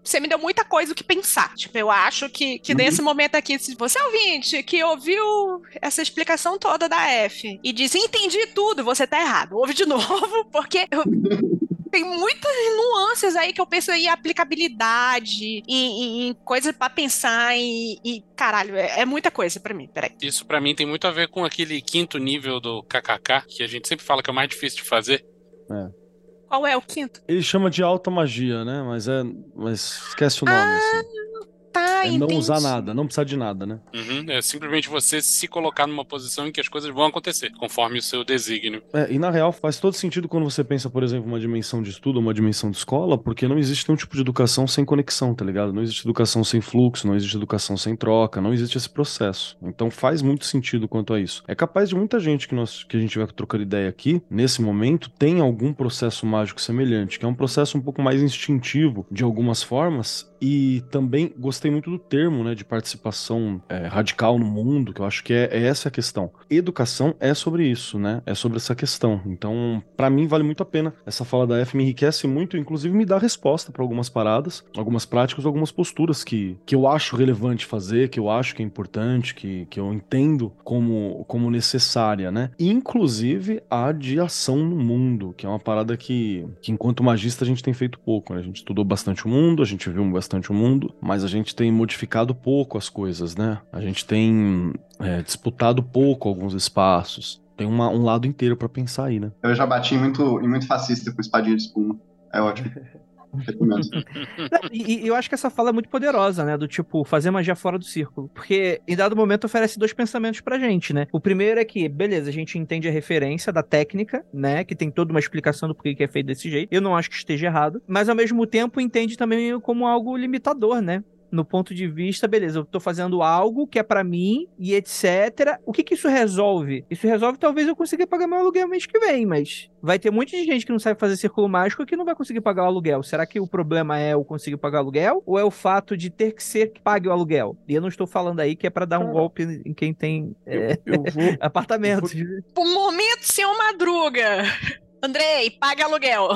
você me deu muita coisa o que pensar. Tipo, eu acho que, que uhum. nesse momento aqui, se você é ouvinte que ouviu essa explicação toda da F e disse, entendi tudo, você tá errado. Ouve de [LAUGHS] novo, porque tem muitas nuances aí que eu penso em aplicabilidade, em, em coisas para pensar e, e, caralho, é, é muita coisa para mim. Peraí. Isso para mim tem muito a ver com aquele quinto nível do KKK, que a gente sempre fala que é o mais difícil de fazer. É. Qual é o quinto? Ele chama de alta magia, né? Mas é. Mas esquece o nome, ah, assim tá, é não usar nada, não precisar de nada, né? Uhum, é simplesmente você se colocar numa posição em que as coisas vão acontecer, conforme o seu desígnio. É, e na real faz todo sentido quando você pensa, por exemplo, uma dimensão de estudo, uma dimensão de escola, porque não existe nenhum tipo de educação sem conexão, tá ligado? Não existe educação sem fluxo, não existe educação sem troca, não existe esse processo. Então faz muito sentido quanto a isso. É capaz de muita gente que, nós, que a gente vai trocando ideia aqui, nesse momento, tem algum processo mágico semelhante, que é um processo um pouco mais instintivo de algumas formas, e também gostei muito do termo, né, de participação é, radical no mundo, que eu acho que é, é, essa a questão. Educação é sobre isso, né? É sobre essa questão. Então, para mim vale muito a pena. Essa fala da F me enriquece muito, inclusive me dá resposta para algumas paradas, algumas práticas, algumas posturas que, que eu acho relevante fazer, que eu acho que é importante, que, que eu entendo como, como necessária, né? Inclusive a de ação no mundo, que é uma parada que, que enquanto magista a gente tem feito pouco, né? A gente estudou bastante o mundo, a gente viu bastante o mundo, mas a gente tem modificado pouco as coisas, né? A gente tem é, disputado pouco alguns espaços. Tem uma, um lado inteiro para pensar aí, né? Eu já bati muito, em muito fascista com espadinha de espuma. É ótimo. [LAUGHS] e, e, eu acho que essa fala é muito poderosa, né? Do tipo, fazer magia fora do círculo. Porque em dado momento oferece dois pensamentos pra gente, né? O primeiro é que, beleza, a gente entende a referência da técnica, né? Que tem toda uma explicação do porquê que é feito desse jeito. Eu não acho que esteja errado. Mas ao mesmo tempo entende também como algo limitador, né? No ponto de vista, beleza, eu tô fazendo algo que é para mim e etc. O que que isso resolve? Isso resolve talvez eu consiga pagar meu aluguel mês que vem, mas vai ter muita gente que não sabe fazer círculo mágico que não vai conseguir pagar o aluguel. Será que o problema é eu conseguir pagar o aluguel ou é o fato de ter que ser que pague o aluguel? E eu não estou falando aí que é para dar um golpe em quem tem é, eu, eu vou, [LAUGHS] apartamentos. Eu vou... Momento, senhor Madruga. Andrei, paga aluguel.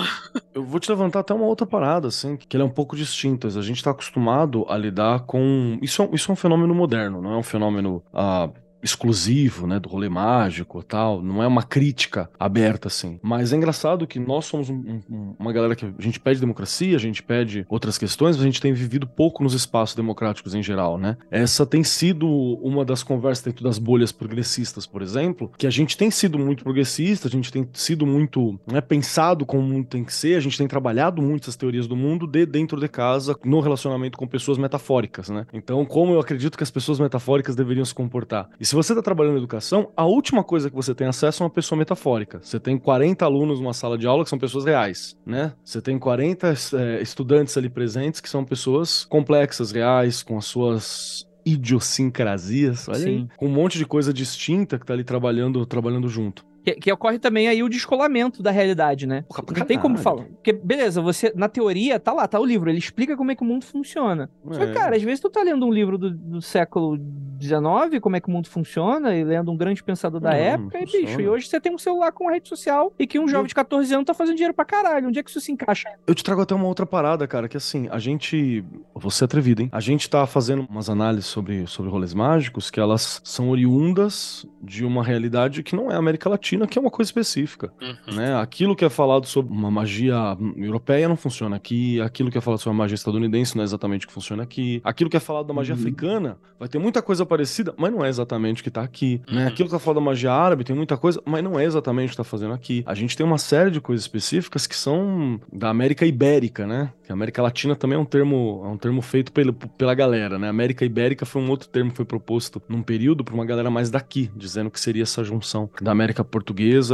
Eu vou te levantar até uma outra parada, assim, que ele é um pouco distinto. A gente tá acostumado a lidar com. Isso é, isso é um fenômeno moderno, não é um fenômeno. Ah, exclusivo, né, do rolê mágico tal, não é uma crítica aberta assim. Mas é engraçado que nós somos um, um, uma galera que a gente pede democracia, a gente pede outras questões, mas a gente tem vivido pouco nos espaços democráticos em geral, né? Essa tem sido uma das conversas dentro das bolhas progressistas, por exemplo, que a gente tem sido muito progressista, a gente tem sido muito né, pensado como o mundo tem que ser, a gente tem trabalhado muito essas teorias do mundo de dentro de casa, no relacionamento com pessoas metafóricas, né? Então, como eu acredito que as pessoas metafóricas deveriam se comportar. E se você está trabalhando em educação, a última coisa que você tem acesso é uma pessoa metafórica. Você tem 40 alunos numa sala de aula que são pessoas reais, né? Você tem 40 é, estudantes ali presentes que são pessoas complexas, reais, com as suas idiosincrasias, olha aí, com um monte de coisa distinta que tá ali trabalhando, trabalhando junto. Que, que, ocorre também aí o descolamento da realidade, né? Porra, não tem como falar. Porque, beleza, você, na teoria, tá lá, tá o livro, ele explica como é que o mundo funciona. É. Só que, cara, às vezes tu tá lendo um livro do, do século XIX, como é que o mundo funciona, e lendo um grande pensador da não, época, não e bicho, e hoje você tem um celular com rede social e que um jovem de 14 anos tá fazendo dinheiro pra caralho. Onde é que isso se encaixa? Eu te trago até uma outra parada, cara, que assim, a gente. Você é atrevido, hein? A gente tá fazendo umas análises sobre, sobre rolês mágicos que elas são oriundas de uma realidade que não é América Latina, que é uma coisa específica. Uhum. Né? Aquilo que é falado sobre uma magia europeia não funciona aqui, aquilo que é falado sobre a magia estadunidense não é exatamente o que funciona aqui, aquilo que é falado da magia uhum. africana vai ter muita coisa parecida, mas não é exatamente o que tá aqui. Né? Uhum. Né? Aquilo que é falado da magia árabe tem muita coisa, mas não é exatamente o que tá fazendo aqui. A gente tem uma série de coisas específicas que são da América Ibérica, né? Que a América Latina também é um termo, é um termo feito pela, pela galera, né? América Ibérica foi um outro termo que foi proposto num período por uma galera mais daqui, dizendo que seria essa junção da América Portuguesa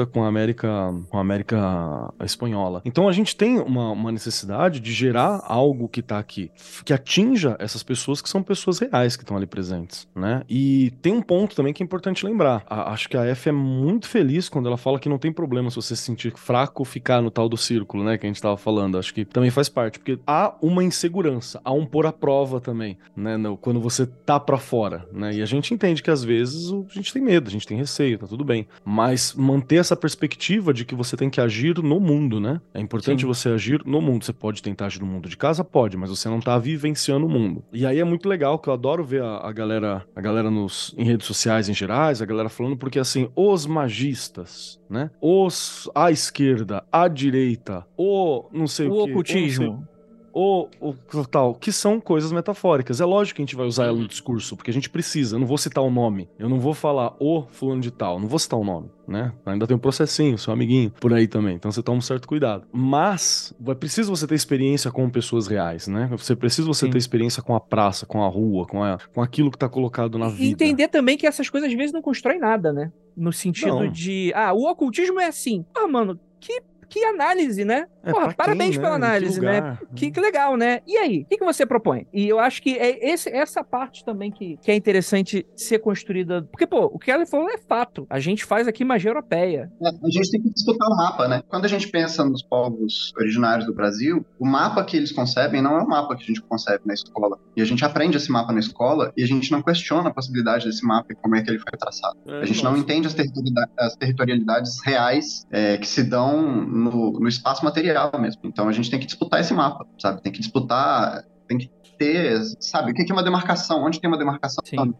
com a América, com a América Espanhola. Então a gente tem uma, uma necessidade de gerar algo que tá aqui, que atinja essas pessoas que são pessoas reais que estão ali presentes, né? E tem um ponto também que é importante lembrar. A, acho que a F é muito feliz quando ela fala que não tem problema se você se sentir fraco ficar no tal do círculo, né? Que a gente tava falando. Acho que também faz parte, porque há uma insegurança, há um pôr à prova também, né? No, quando você tá para fora, né? E a gente entende que às vezes a gente tem medo, a gente tem receio, tá tudo bem. Mas manter essa perspectiva de que você tem que agir no mundo, né? É importante Sim. você agir no mundo. Você pode tentar agir no mundo de casa? Pode, mas você não tá vivenciando o mundo. E aí é muito legal, que eu adoro ver a, a galera, a galera nos, em redes sociais em gerais, a galera falando, porque assim, os magistas, né? Os à esquerda, à direita, o não sei o, o que. Ocultismo ou, ou tal, que são coisas metafóricas. É lógico que a gente vai usar ela no discurso, porque a gente precisa. Eu não vou citar o nome. Eu não vou falar o fulano de tal. Não vou citar o nome, né? Ainda tem um processinho, seu amiguinho, por aí também. Então você toma um certo cuidado. Mas é preciso você ter experiência com pessoas reais, né? Você precisa você Sim. ter experiência com a praça, com a rua, com, a, com aquilo que tá colocado na e vida. E entender também que essas coisas às vezes não constroem nada, né? No sentido não. de, ah, o ocultismo é assim. Ah, mano, que que análise, né? É, Porra, parabéns quem, pela né? Que análise, né? lugar? Que, que legal, né? E aí, o que, que você propõe? E eu acho que é esse, essa parte também que, que é interessante ser construída. Porque, pô, o que ela falou é fato. A gente faz aqui magia europeia. É, a gente tem que disputar o mapa, né? Quando a gente pensa nos povos originários do Brasil, o mapa que eles concebem não é o mapa que a gente concebe na escola. E a gente aprende esse mapa na escola e a gente não questiona a possibilidade desse mapa e como é que ele foi traçado. É, A gente não nossa. entende as, territorialidade- as territorialidades reais é, que se dão no, no espaço material mesmo. Então a gente tem que disputar esse mapa, sabe? Tem que disputar, tem que ter, sabe? O que é uma demarcação? Onde tem uma demarcação? Sim.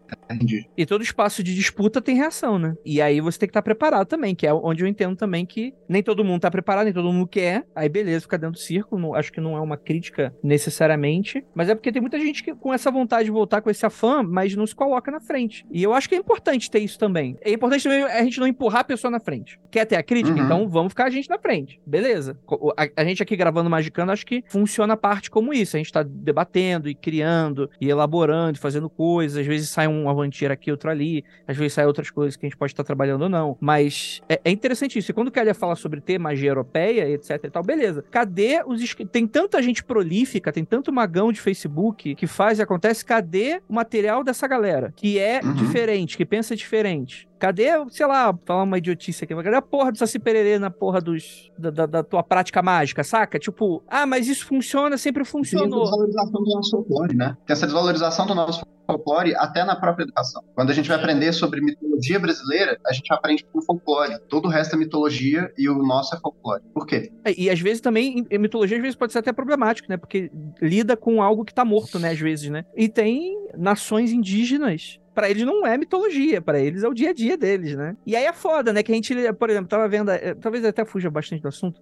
E todo espaço de disputa tem reação, né? E aí você tem que estar preparado também, que é onde eu entendo também que nem todo mundo tá preparado, nem todo mundo quer. Aí beleza, fica dentro do círculo. não- acho que não é uma crítica necessariamente. Mas é porque tem muita gente que com essa vontade de voltar com esse afã, mas não se coloca na frente. E eu acho que é importante ter isso também. É importante também a gente não empurrar a pessoa na frente. Quer ter a crítica? Uhum. Então vamos ficar a gente na frente. Beleza. A, a gente aqui gravando Magicando, acho que funciona a parte como isso. A gente tá debatendo e criando e elaborando, e fazendo coisas. Às vezes sai um avantier aqui, outro ali. Às vezes sai outras coisas que a gente pode estar trabalhando ou não. Mas é, é interessante isso. E quando o Kelly fala sobre ter magia europeia, etc e tal, beleza. Cadê os. Tem tanta gente prolífica, tem tanto magão de Facebook que faz e acontece. Cadê o material dessa galera? Que é Uhum. diferente, que pensa diferente. Cadê, sei lá, falar uma idiotice aqui, mas cadê a porra do Saci Pererê na porra dos, da, da- da tua prática mágica, saca? Tipo, ah, mas isso funciona, sempre Tem a funcionou. desvalorização do nosso folclore, né? Tem essa desvalorização do nosso folclore até na própria educação. Quando a gente vai aprender sobre mitologia brasileira, a gente aprende com folclore. Todo o resto é mitologia e o nosso é folclore. Por quê? É, E às vezes também, mitologia, às vezes pode ser até problemático, né? Porque lida com algo que tá morto, né? Às vezes, né? E tem nações indígenas. Pra eles não é mitologia, pra eles é o dia a dia deles, né? E aí é foda, né? Que a gente, por exemplo, tava vendo, eh, talvez até fuja bastante do assunto,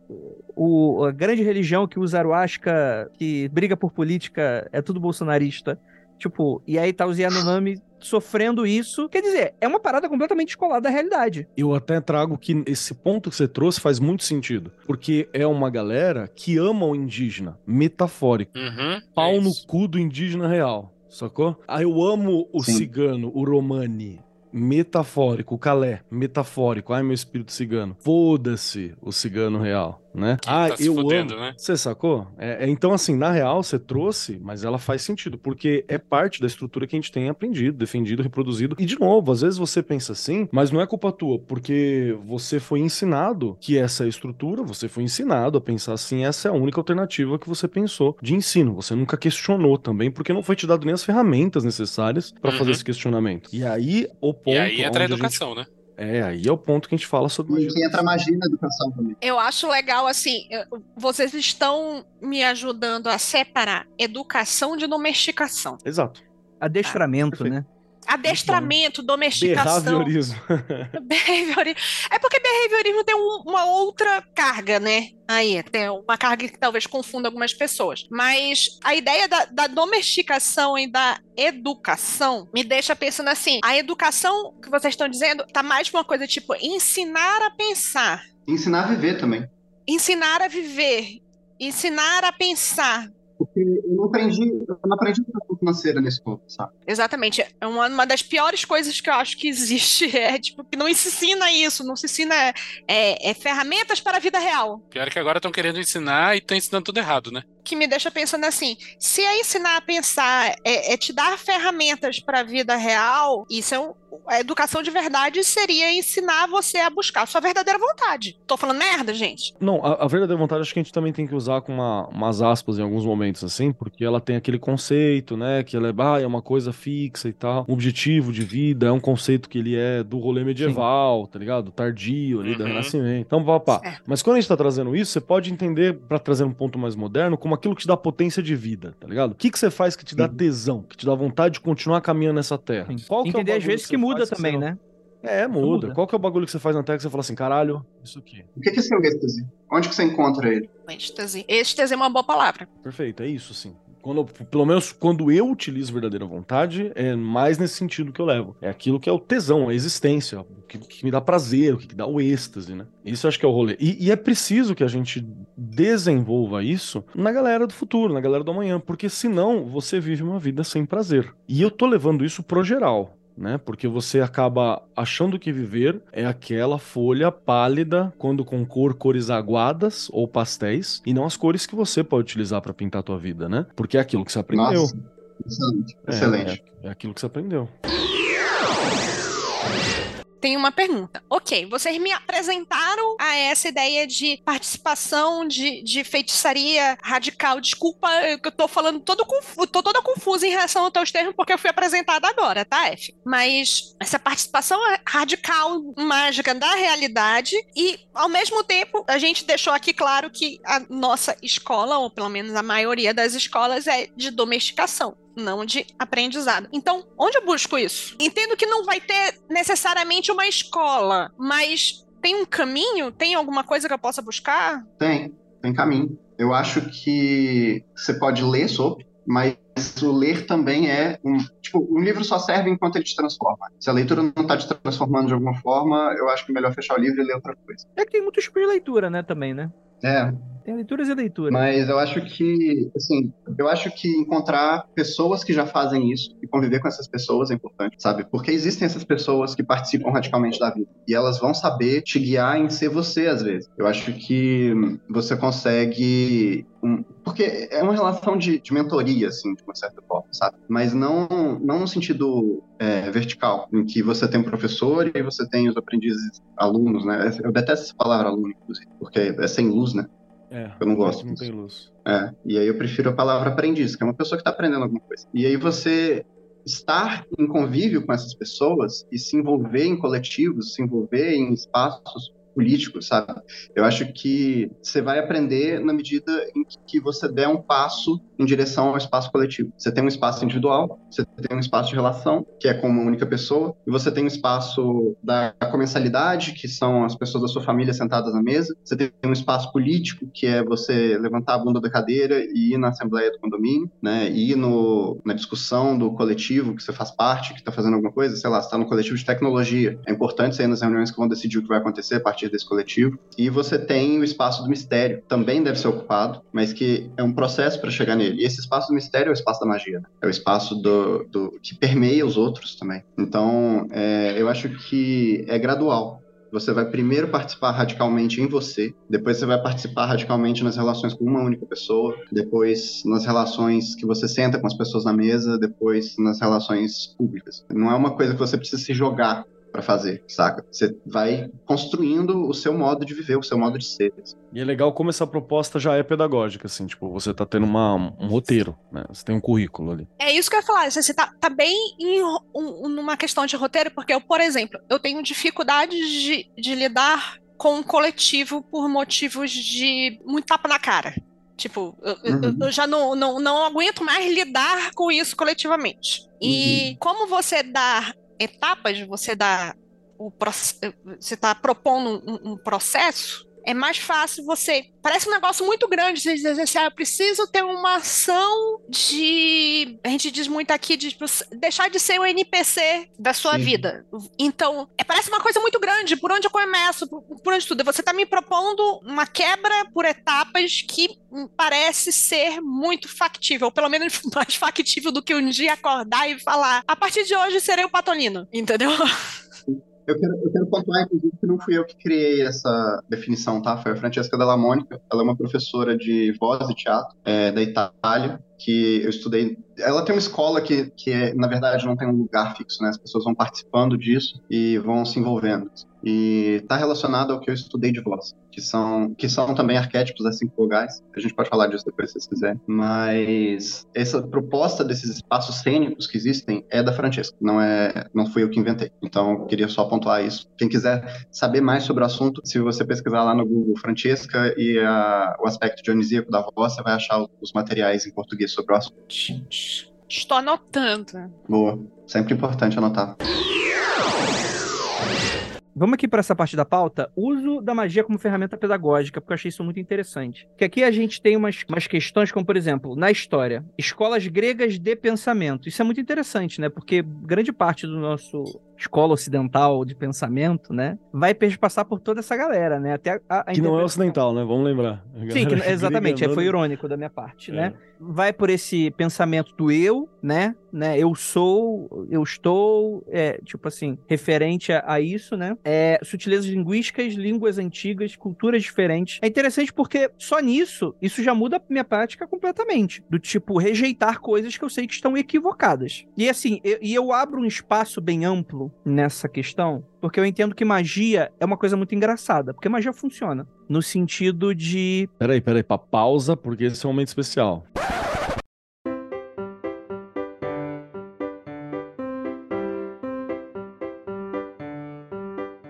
o, a grande religião que usa Aruasca, que briga por política, é tudo bolsonarista. Tipo, e aí tá os Yanomami sofrendo isso. Quer dizer, é uma parada completamente descolada da realidade. Eu até trago que esse ponto que você trouxe faz muito sentido. Porque é uma galera que ama o indígena, metafórico. Uhum, Pau é no cu do indígena real, sacou? Ah, eu amo o Sim. cigano, o romani. Metafórico, o calé, metafórico. Ai, meu espírito cigano. Foda-se o cigano real, né? ah, tá se eu fudendo, amo. né? Você sacou? É, é, então, assim, na real, você trouxe, mas ela faz sentido, porque é parte da estrutura que a gente tem aprendido, defendido, reproduzido. E, de novo, às vezes você pensa assim, mas não é culpa tua, porque você foi ensinado que essa é a estrutura, você foi ensinado a pensar assim, essa é a única alternativa que você pensou de ensino. Você nunca questionou também, porque não foi te dado nem as ferramentas necessárias pra Uhum. fazer esse questionamento. E aí, o ponto. E aí entra a onde gente- educação, né? É, aí é o ponto que a gente fala sobre E que entra a magia na educação também. Eu acho legal, assim, vocês estão me ajudando a separar educação de domesticação. Exato. Adestramento, perfeito. né? Adestramento, domesticação. Behaviorismo. [LAUGHS] Behaviorismo. É porque behaviorismo tem um- uma outra carga, né? Aí, tem uma carga que talvez confunda algumas pessoas. Mas a ideia da, da domesticação e da educação me deixa pensando assim: a educação que vocês estão dizendo tá mais pra uma coisa tipo ensinar a pensar, Ensinar a viver também. ensinar a viver, ensinar a pensar. Porque eu não aprendi, eu não aprendi educação financeira na escola, sabe? Exatamente. É uma, uma das piores coisas que eu acho que existe. [LAUGHS] É tipo, que não se ensina isso, não se ensina é, é, ferramentas para a vida real. Pior que agora estão querendo ensinar e estão ensinando tudo errado, né? Que me deixa pensando assim: se é ensinar a pensar, é, é te dar ferramentas para a vida real, isso é um, a educação de verdade seria ensinar você a buscar a sua verdadeira vontade. Tô falando merda, gente? Não, a, a verdadeira vontade acho que a gente também tem que usar com uma- umas aspas em alguns momentos, assim, porque ela tem aquele conceito, né, que ela é, ah, é uma coisa fixa e tal, um objetivo de vida, é um conceito que ele é do rolê medieval, tá ligado? Tardio ali, do Uhum. Renascimento. Então, pá, pá. Certo. Mas quando a gente tá trazendo isso, você pode entender, pra trazer um ponto mais moderno, como aquilo que te dá potência de vida, tá ligado? O que que você faz que te dá tesão, que te dá vontade de continuar caminhando nessa terra? Sim. Qual que é o Entender às bagulho vezes que que muda também, não- né? É, muda. muda. Qual que é o bagulho que você faz na terra que você fala assim, caralho, isso aqui. O que que é seu êxtase? Onde que você encontra ele? Êxtase. Êxtase é uma boa palavra. Perfeito, é isso, sim. Quando, pelo menos quando eu utilizo verdadeira vontade, é mais nesse sentido que eu levo. É aquilo que é o tesão, a existência, o que, que me dá prazer, o que, que dá o êxtase, né? Isso eu acho que é o rolê. E, e é preciso que a gente desenvolva isso na galera do futuro, na galera do amanhã, porque senão você vive uma vida sem prazer. E eu tô levando isso pro geral. Né? Porque você acaba achando que viver é aquela folha pálida quando com cor cores aguadas ou pastéis e não as cores que você pode utilizar para pintar a tua vida, né? Porque é aquilo que você aprendeu. Nossa, excelente. É, excelente. É, é aquilo que você aprendeu. Tem uma pergunta. Ok, vocês me apresentaram a essa ideia de participação de, de feitiçaria radical. Desculpa, eu tô falando todo confu tô toda confusa em relação aos teus termos, porque eu fui apresentada agora, tá, F? Mas essa participação radical mágica da realidade e, ao mesmo tempo, a gente deixou aqui claro que a nossa escola, ou pelo menos a maioria das escolas, é de domesticação não de aprendizado. Então, onde eu busco isso? Entendo que não vai ter necessariamente uma escola, mas tem um caminho? Tem alguma coisa que eu possa buscar? Tem, tem caminho. Eu acho que você pode ler sobre, mas o ler também é um. Tipo, um livro só serve enquanto ele te transforma. Se a leitura não está te transformando de alguma forma, eu acho que é melhor fechar o livro e ler outra coisa. É que tem muitos tipos de leitura, né, também, né? É, Tem leituras e leituras. Mas eu acho que, assim, eu acho que encontrar pessoas que já fazem isso e conviver com essas pessoas é importante, sabe? Porque existem essas pessoas que participam radicalmente da vida e elas vão saber te guiar em ser você às vezes. Eu acho que você consegue um- porque é uma relação de, de mentoria, assim, de uma certa forma, sabe? Mas não, não no sentido é, vertical, em que você tem um professor e você tem os aprendizes alunos, né? Eu detesto essa palavra aluno, inclusive, porque é sem luz, né? É, Eu não gosto Não tem luz. É, e aí eu prefiro a palavra aprendiz, que é uma pessoa que está aprendendo alguma coisa. E aí você estar em convívio com essas pessoas e se envolver em coletivos, se envolver em espaços políticos, sabe? Eu acho que você vai aprender na medida em que você der um passo em direção ao espaço coletivo. Você tem um espaço individual, você tem um espaço de relação, que é com uma única pessoa, e você tem um espaço da comensalidade, que são as pessoas da sua família sentadas na mesa, você tem um espaço político, que é você levantar a bunda da cadeira e ir na assembleia do condomínio, né, ir no, na discussão do coletivo que você faz parte, que está fazendo alguma coisa, sei lá, você está no coletivo de tecnologia, é importante você ir nas reuniões que vão decidir o que vai acontecer a partir desse coletivo, e você tem o espaço do mistério, também deve ser ocupado, mas que é um processo para chegar nele, e esse espaço do mistério é o espaço da magia, né? é o espaço do, do que permeia os outros também. Então, é, eu acho que é gradual. Você vai primeiro participar radicalmente em você, depois você vai participar radicalmente nas relações com uma única pessoa, depois nas relações que você senta com as pessoas na mesa, depois nas relações públicas. Não é uma coisa que você precisa se jogar para fazer, saca? Você vai construindo o seu modo de viver, o seu modo de ser. E é legal como essa proposta já é pedagógica, assim, tipo, você tá tendo uma, um roteiro, né? Você tem um currículo ali. É isso que eu ia falar. Você tá, tá bem em um- numa questão de roteiro, porque eu, por exemplo, eu tenho dificuldade de, de lidar com um coletivo por motivos de muito tapa na cara. Tipo, eu, Uhum. eu já não, não, não aguento mais lidar com isso coletivamente. E como você dá etapas, você dá o você está propondo um, um processo, é mais fácil você. Parece um negócio muito grande. Você diz assim, ah, eu preciso ter uma ação de. A gente diz muito aqui de tipo, deixar de ser o NPC da sua Sim. vida. Então, é, parece uma coisa muito grande. Por onde eu começo? Por, por onde tudo? Você está me propondo uma quebra por etapas que parece ser muito factível, ou pelo menos [LAUGHS] mais factível do que um dia acordar e falar: a partir de hoje serei o Patolino. Entendeu? [LAUGHS] Eu quero, eu quero pontuar, inclusive, que não fui eu que criei essa definição, tá? Foi a Francesca Della Monica. Ela é uma professora de voz e teatro é, da Itália, que eu estudei. Ela tem uma escola que, que é, na verdade, não tem um lugar fixo, né? As pessoas vão participando disso e vão se envolvendo. E está relacionado ao que eu estudei de voz, que são, que são também arquétipos das cinco vogais. A gente pode falar disso depois, se vocês quiserem. Mas essa proposta desses espaços cênicos que existem é da Francesca, não é, não fui eu que inventei. Então, eu queria só pontuar isso. Quem quiser saber mais sobre o assunto, se você pesquisar lá no Google Francesca e a- o aspecto dionisíaco da voz, você vai achar os materiais em português sobre o assunto. Estou anotando. Boa. Sempre importante anotar. Vamos aqui para essa parte da pauta. Uso da magia como ferramenta pedagógica, porque eu achei isso muito interessante. Que aqui a gente tem umas, umas questões, como por exemplo, na história, escolas gregas de pensamento. Isso é muito interessante, né? Porque grande parte do nosso escola ocidental de pensamento, né? Vai passar por toda essa galera, né? Até a, a que não é ocidental, né? Vamos lembrar. Sim, que, exatamente. Foi irônico da minha parte, é. né? Vai por esse pensamento do eu, né? né? Eu sou, eu estou, é, tipo assim, referente a, a isso, né? É, sutilezas linguísticas, línguas antigas, culturas diferentes. É interessante porque só nisso, isso já muda a minha prática completamente. Do tipo, rejeitar coisas que eu sei que estão equivocadas. E assim, eu, e eu abro um espaço bem amplo nessa questão, porque eu entendo que magia é uma coisa muito engraçada, porque magia funciona. No sentido de. Peraí, peraí, pa pausa, porque esse é um momento especial.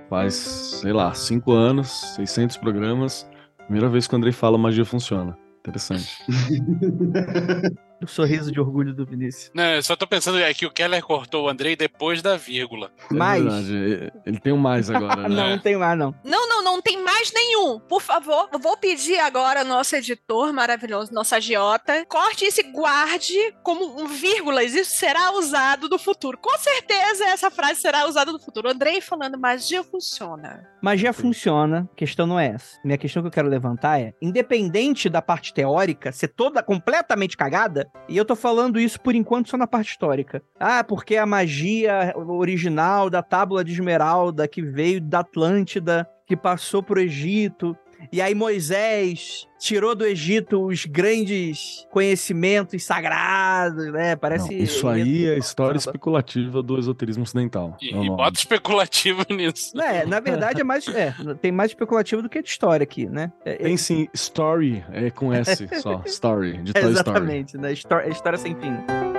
Faz, sei lá, cinco anos, 600 programas. Primeira vez que o Andrei fala magia funciona. Interessante. [LAUGHS] o sorriso de orgulho do Vinícius. Não, eu só tô pensando é que o Keller cortou o Andrei depois da vírgula. É mais? Verdade. Ele tem um mais agora, [LAUGHS] né? não, não tem mais, não. Não, não, não tem mais nenhum. Por favor, eu vou pedir agora ao nosso editor maravilhoso, nosso agiota, corte isso e guarde como um vírgulas. Isso será usado no futuro. Com certeza essa frase será usada no futuro. O Andrei falando, magia funciona. Magia funciona, questão não é essa. Minha questão que eu quero levantar é, independente da parte teórica ser toda completamente cagada, e eu tô falando isso por enquanto só na parte histórica. Ah, porque a magia original da Tábua de Esmeralda que veio da Atlântida, que passou pro Egito, e aí Moisés tirou do Egito os grandes conhecimentos sagrados, né? Parece. Não, isso aí é história especulativa do esoterismo ocidental. E, e bota especulativo [LAUGHS] nisso. É, na verdade é mais. É, tem mais especulativo do que de história aqui, né? É, tem sim, story é com S só. Story, de Toy Exatamente, Story. né? História, história sem fim.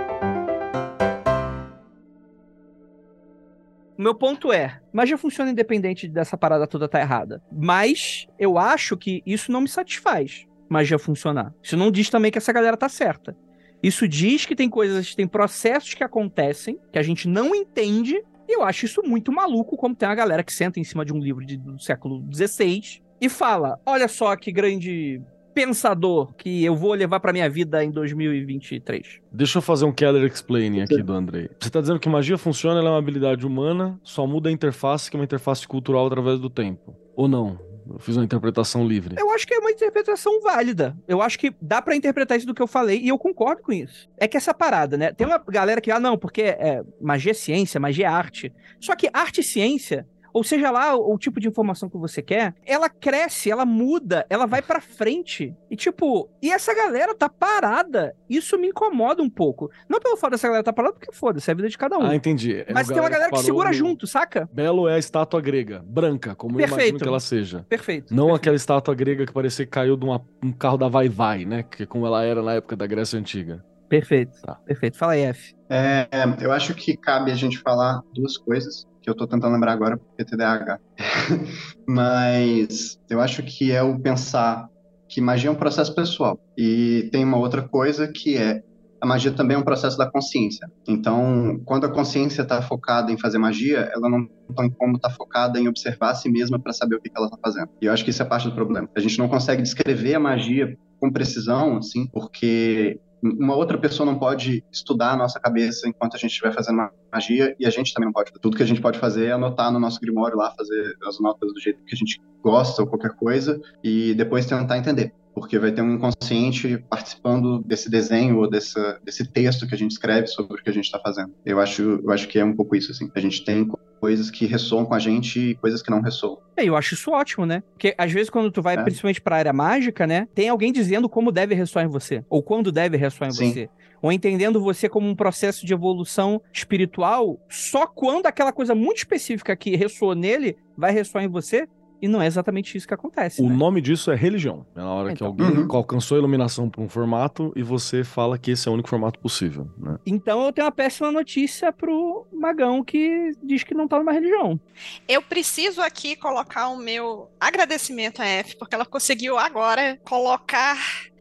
O meu ponto é, magia funciona independente dessa parada toda tá errada. Mas eu acho que isso não me satisfaz, magia funcionar. Isso não diz também que essa galera tá certa. Isso diz que tem coisas, tem processos que acontecem que a gente não entende. E eu acho isso muito maluco, como tem uma galera que senta em cima de um livro de, do século XVI e fala: olha só que grande pensador que eu vou levar para minha vida em 2023? Deixa eu fazer um Keller explaining aqui do Andrei. Você tá dizendo que magia funciona, ela é uma habilidade humana, só muda a interface, que é uma interface cultural através do tempo. Ou não? Eu fiz uma interpretação livre. Eu acho que é uma interpretação válida. Eu acho que dá para interpretar isso do que eu falei e eu concordo com isso. É que essa parada, né? Tem uma galera que, ah, não, porque é, magia é ciência, magia é arte. Só que arte e ciência ou seja lá o, o, tipo de informação que você quer, ela cresce, ela muda, ela vai para frente. E tipo, e essa galera tá parada. Isso me incomoda um pouco. Não pelo fato dessa galera tá parada, porque foda-se, é a vida de cada um. Ah, entendi. É Mas tem uma galera que segura no... junto, saca? Belo é a estátua grega, branca, como Perfeito. eu imagino que ela seja. Perfeito. Não Perfeito. aquela estátua grega que parecia que caiu de uma, um carro da Vai Vai, né? Que é como ela era na época da Grécia Antiga. Perfeito. Tá. Perfeito. Fala aí, F. É, eu acho que cabe a gente falar duas coisas que eu tô tentando lembrar agora porque é TDAH. [LAUGHS] Mas eu acho que é o pensar que magia é um processo pessoal. E tem uma outra coisa que é a magia também é um processo da consciência. Então, quando a consciência está focada em fazer magia, ela não tem como estar tá focada em observar a si mesma para saber o que, que ela está fazendo. E eu acho que isso é parte do problema. A gente não consegue descrever a magia com precisão, assim, porque uma outra pessoa não pode estudar a nossa cabeça enquanto a gente estiver fazendo magia e a gente também não pode. Tudo que a gente pode fazer é anotar no nosso grimório lá, fazer as notas do jeito que a gente gosta ou qualquer coisa e depois tentar entender porque vai ter um inconsciente participando desse desenho ou dessa, desse texto que a gente escreve sobre o que a gente está fazendo. Eu acho, eu acho que é um pouco isso, assim. A gente tem coisas que ressoam com a gente e coisas que não ressoam. É, eu acho isso ótimo, né? Porque às vezes quando tu vai, é. principalmente pra área mágica, né? Tem alguém dizendo como deve ressoar em você. Ou quando deve ressoar em Sim. você ou entendendo você como um processo de evolução espiritual, só quando aquela coisa muito específica que ressoou nele vai ressoar em você, e não é exatamente isso que acontece. O né? nome disso é religião. É na hora então, que alguém uhum. alcançou a iluminação para um formato e você fala que esse é o único formato possível. Né? Então eu tenho uma péssima notícia pro Magão que diz que não tá numa religião. Eu preciso aqui colocar o meu agradecimento à F, porque ela conseguiu agora colocar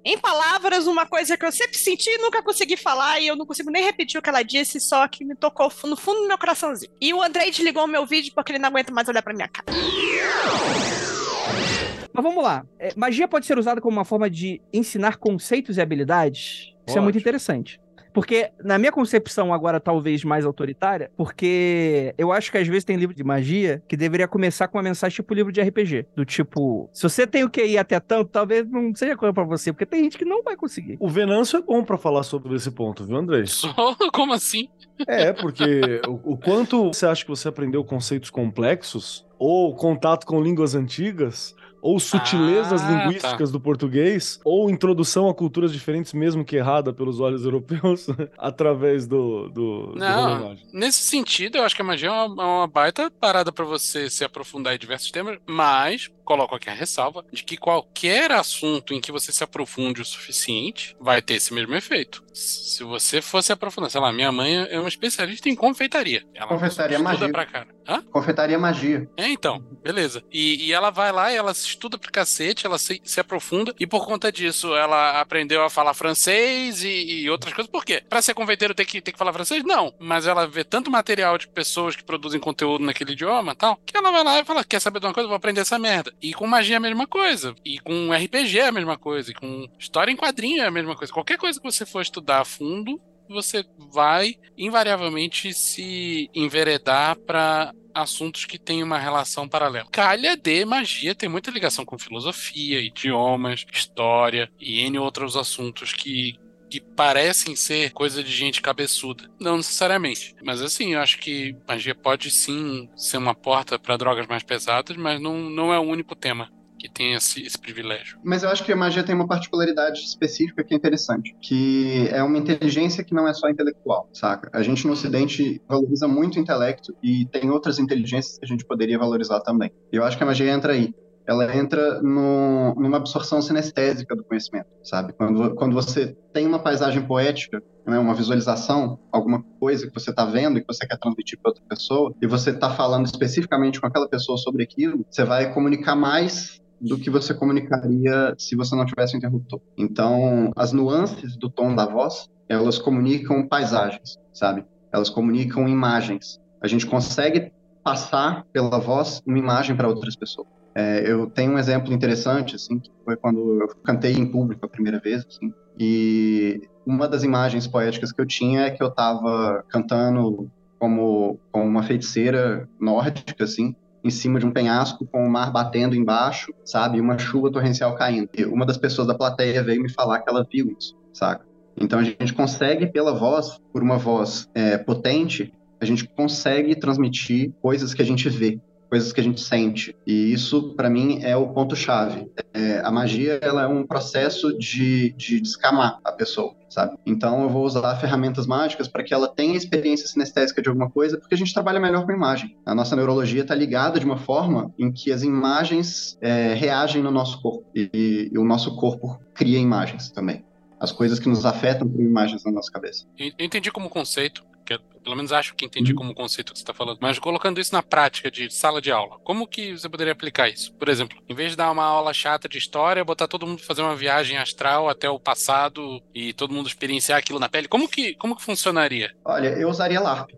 em palavras, uma coisa que eu sempre senti e nunca consegui falar, e eu não consigo nem repetir o que ela disse, só que me tocou no fundo do meu coraçãozinho. E o Andrei desligou o meu vídeo porque ele não aguenta mais olhar pra minha cara. Mas vamos lá. É, magia pode ser usada como uma forma de ensinar conceitos e habilidades? Isso é muito interessante. Porque, na minha concepção, agora talvez mais autoritária, porque eu acho que às vezes tem livro de magia que deveria começar com uma mensagem tipo livro de RPG. Do tipo, se você tem o que ir até tanto, talvez não seja coisa pra você, porque tem gente que não vai conseguir. O Venâncio é bom pra falar sobre esse ponto, viu, Andrei? Só [LAUGHS] como assim? É, porque o, o quanto você acha que você aprendeu conceitos complexos ou contato com línguas antigas ou sutilezas Ah, linguísticas do português, ou introdução a culturas diferentes, mesmo que errada pelos olhos [LAUGHS] europeus, através do, do, do Não, rolê nesse sentido, eu acho que a magia é uma, é uma baita parada pra você se aprofundar em diversos temas, mas coloco aqui a ressalva de que qualquer assunto em que você se aprofunde o suficiente vai ter esse mesmo efeito. Se você fosse aprofundar, sei lá, minha mãe é uma especialista em confeitaria. Ela Confeitaria magia. pra cara. Hã? Confeitaria magia. É, então, beleza. E, e ela vai lá e ela se estuda pra cacete, ela se, se aprofunda, e por conta disso ela aprendeu a falar francês e, e outras coisas. Por quê? Pra ser confeiteiro tem que, tem que falar francês? Não. Mas ela vê tanto material de pessoas que produzem conteúdo naquele idioma e tal, que ela vai lá e fala: quer saber de uma coisa? Vou aprender essa merda. E com magia é a mesma coisa. E com RPG é a mesma coisa. E com história em quadrinho é a mesma coisa. Qualquer coisa que você for estudar a fundo, você vai invariavelmente se enveredar para assuntos que têm uma relação paralela. Calha de magia tem muita ligação com filosofia, idiomas, história e N outros assuntos que que parecem ser coisa de gente cabeçuda. Não necessariamente. Mas assim, eu acho que magia pode sim ser uma porta para drogas mais pesadas, mas não, não é o único tema que tem esse, esse privilégio. Mas eu acho que a magia tem uma particularidade específica que é interessante, que é uma inteligência que não é só intelectual, saca? A gente no Ocidente valoriza muito o intelecto e tem outras inteligências que a gente poderia valorizar também. Eu acho que a magia entra aí. Ela entra no, numa absorção sinestésica do conhecimento, sabe? Quando, quando você tem uma paisagem poética, né, uma visualização, alguma coisa que você está vendo e que você quer transmitir para outra pessoa, e você está falando especificamente com aquela pessoa sobre aquilo, você vai comunicar mais do que você comunicaria se você não tivesse um interruptor. Então, as nuances do tom da voz, elas comunicam paisagens, sabe? Elas comunicam imagens. A gente consegue passar pela voz uma imagem para outras pessoas. É, eu tenho um exemplo interessante, assim, que foi quando eu cantei em público a primeira vez, assim, e uma das imagens poéticas que eu tinha é que eu estava cantando como, como uma feiticeira nórdica, assim, em cima de um penhasco com o mar batendo embaixo, sabe? E uma chuva torrencial caindo. E uma das pessoas da plateia veio me falar que ela viu isso, saca? Então a gente consegue, pela voz, por uma voz é, potente, a gente consegue transmitir coisas que a gente vê, coisas que a gente sente. E isso, para mim, é o ponto-chave. É, a magia ela é um processo de, de descamar a pessoa, sabe? Então eu vou usar ferramentas mágicas para que ela tenha experiência sinestésica de alguma coisa, porque a gente trabalha melhor com imagem. A nossa neurologia está ligada de uma forma em que as imagens é, reagem no nosso corpo e, e o nosso corpo cria imagens também. As coisas que nos afetam por imagens na nossa cabeça. Eu entendi como conceito, que eu, pelo menos acho que entendi Uhum. como conceito que você está falando, mas colocando isso na prática de sala de aula, como que você poderia aplicar isso? Por exemplo, em vez de dar uma aula chata de história, botar todo mundo fazer uma viagem astral até o passado e todo mundo experienciar aquilo na pele, como que, como que funcionaria? Olha, eu usaria LARP.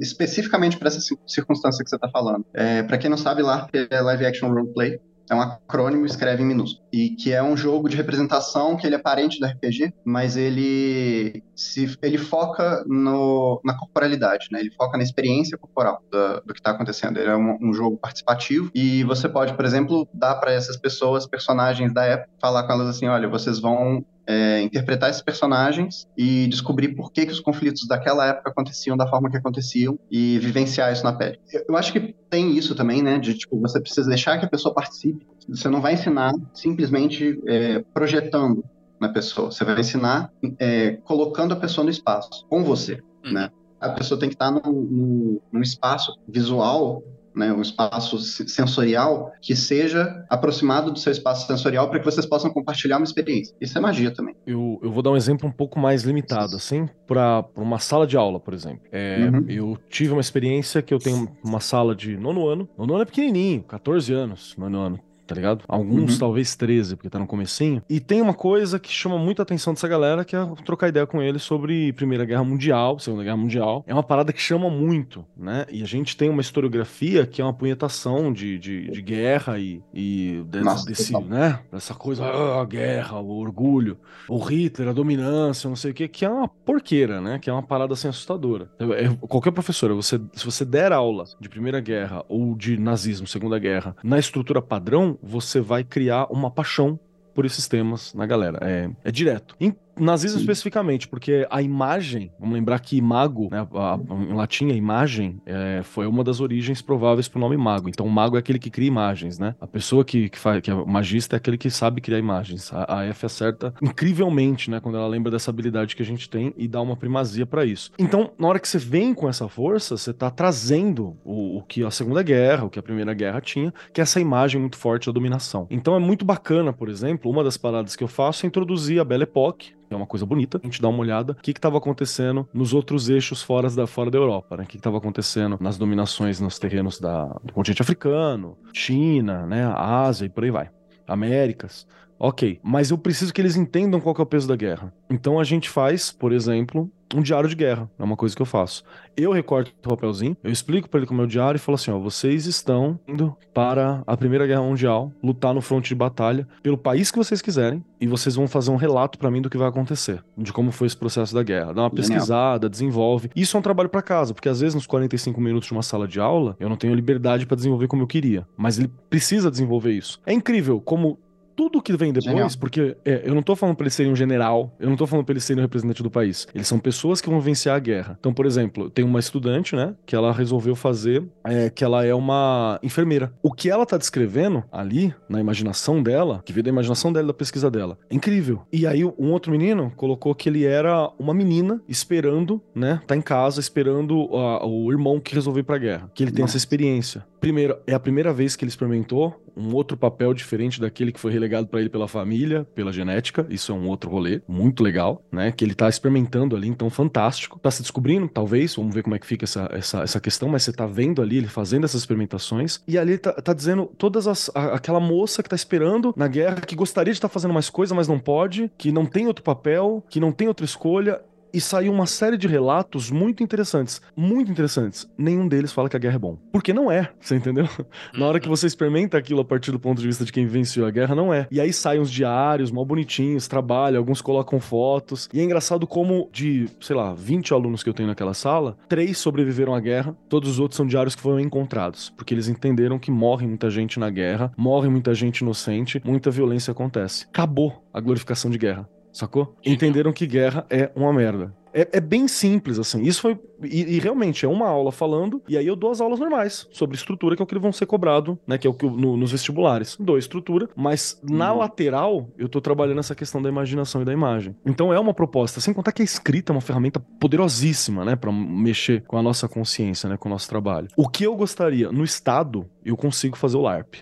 Especificamente para essa ci- circunstância que você está falando. É, para quem não sabe, LARP é Live Action Roleplay. É um acrônimo, escreve em minúsculo. E que é um jogo de representação que ele é parente do RPG, mas ele se, ele foca no, na corporalidade, né? Ele foca na experiência corporal do, que está acontecendo. Ele é um, um jogo participativo e você pode, por exemplo, dar para essas pessoas personagens da época, falar com elas assim, olha, vocês vão é, interpretar esses personagens e descobrir por que, que os conflitos daquela época aconteciam da forma que aconteciam e vivenciar isso na pele. Eu, eu acho que tem isso também, né? De tipo, você precisa deixar que a pessoa participe. Você não vai ensinar simplesmente é, projetando na pessoa. Você vai ensinar é, colocando a pessoa no espaço, com você, Uhum. né? A pessoa tem que estar num, num, num espaço visual né, um espaço se- sensorial que seja aproximado do seu espaço sensorial para que vocês possam compartilhar uma experiência. Isso é magia também. Eu, eu vou dar um exemplo um pouco mais limitado, assim, para uma sala de aula, por exemplo. É, Uhum. Eu tive uma experiência que eu tenho uma sala de nono ano. Nono ano é pequenininho, 14 anos, nono ano. Tá ligado? Alguns Uhum. talvez 13, porque tá no comecinho. E tem uma coisa que chama muita atenção dessa galera, que é trocar ideia com eles sobre Primeira Guerra Mundial, Segunda Guerra Mundial. É uma parada que chama muito, né? E a gente tem uma historiografia que é uma punhetação de, de, de guerra e, e de- Nossa, desse, né? Essa coisa, ah, a guerra, o orgulho, o Hitler, a dominância, não sei o que, que é uma porqueira, né? Que é uma parada assim assustadora. É- é- qualquer professora, você, se você der aula de Primeira Guerra ou de nazismo, Segunda Guerra, na estrutura padrão, você vai criar uma paixão por esses temas na galera. É, é direto. Em nazismo Sim. especificamente, porque a imagem, vamos lembrar que mago, né, a- a- em latim a imagem é, foi uma das origens prováveis pro nome mago. Então o mago é aquele que cria imagens, né? A pessoa que, que, faz, que é magista é aquele que sabe criar imagens. A, a F acerta incrivelmente, né, quando ela lembra dessa habilidade que a gente tem e dá uma primazia pra isso. Então, na hora que você vem com essa força, você tá trazendo o, o que a Segunda Guerra, o que a Primeira Guerra tinha, que é essa imagem muito forte da dominação. Então é muito bacana, por exemplo, uma das paradas que eu faço é introduzir a Belle Époque, que é uma coisa bonita, a gente dá uma olhada, o que estava acontecendo nos outros eixos fora da, fora da Europa, né? O que estava acontecendo nas dominações nos terrenos da, do continente africano, China, né? Ásia e por aí vai. Américas. Ok, mas eu preciso que eles entendam qual é o peso da guerra. Então a gente faz, por exemplo, um diário de guerra. É uma coisa que eu faço. Eu recorto o papelzinho, eu explico pra ele como é o diário e falo assim: ó, vocês estão indo para a Primeira Guerra Mundial, lutar no fronte de batalha pelo país que vocês quiserem, e vocês vão fazer um relato pra mim do que vai acontecer, de como foi esse processo da guerra. Dá uma pesquisada, desenvolve. Isso é um trabalho pra casa, porque às vezes nos 45 minutos de uma sala de aula, eu não tenho liberdade pra desenvolver como eu queria, mas ele precisa desenvolver isso. É incrível como tudo que vem depois, Genial. porque é, eu não tô falando pra eles serem um general, eu não tô falando pra eles serem um representante do país. Eles são pessoas que vão vencer a guerra. Então, por exemplo, tem uma estudante, né, que ela resolveu fazer, é, que ela é uma enfermeira. O que ela tá descrevendo ali, na imaginação dela, que veio da imaginação dela, da pesquisa dela, é incrível. E aí, um outro menino colocou que ele era uma menina esperando, né, tá em casa, esperando a- o irmão que resolveu ir pra guerra. Que ele tem essa Nossa. experiência. Primeiro, é a primeira vez que ele experimentou um outro papel diferente daquele que foi relegado pra ele pela família, pela genética. Isso é um outro rolê muito legal, né? Que ele tá experimentando ali, então fantástico. Tá se descobrindo, talvez, vamos ver como é que fica essa, essa, essa questão, mas você tá vendo ali ele fazendo essas experimentações. E ali tá, tá dizendo todas as. a- aquela moça que tá esperando na guerra, que gostaria de estar fazendo mais coisa, mas não pode, que não tem outro papel, que não tem outra escolha. E saiu uma série de relatos muito interessantes. Muito interessantes. Nenhum deles fala que a guerra é bom. Porque não é, você entendeu? [LAUGHS] Na hora que você experimenta aquilo a partir do ponto de vista de quem venceu a guerra, não é. E aí saem os diários, mal bonitinhos, trabalho, alguns colocam fotos. E é engraçado como de, sei lá, 20 alunos que eu tenho naquela sala, três sobreviveram à guerra, todos os outros são diários que foram encontrados. Porque eles entenderam que morre muita gente na guerra, morre muita gente inocente, muita violência acontece. Acabou a glorificação de guerra. Sacou? Entenderam que guerra é uma merda. É, é bem simples, assim. Isso foi. E, e realmente é uma aula falando, e aí eu dou as aulas normais sobre estrutura, que é o que vão ser cobrado, né? Que é o que no- nos vestibulares. Dou estrutura, mas na Uhum. lateral eu tô trabalhando essa questão da imaginação e da imagem. Então é uma proposta, sem contar que a escrita é uma ferramenta poderosíssima, né? Pra mexer com a nossa consciência, né? Com o nosso trabalho. O que eu gostaria, no estado, eu consigo fazer o LARP.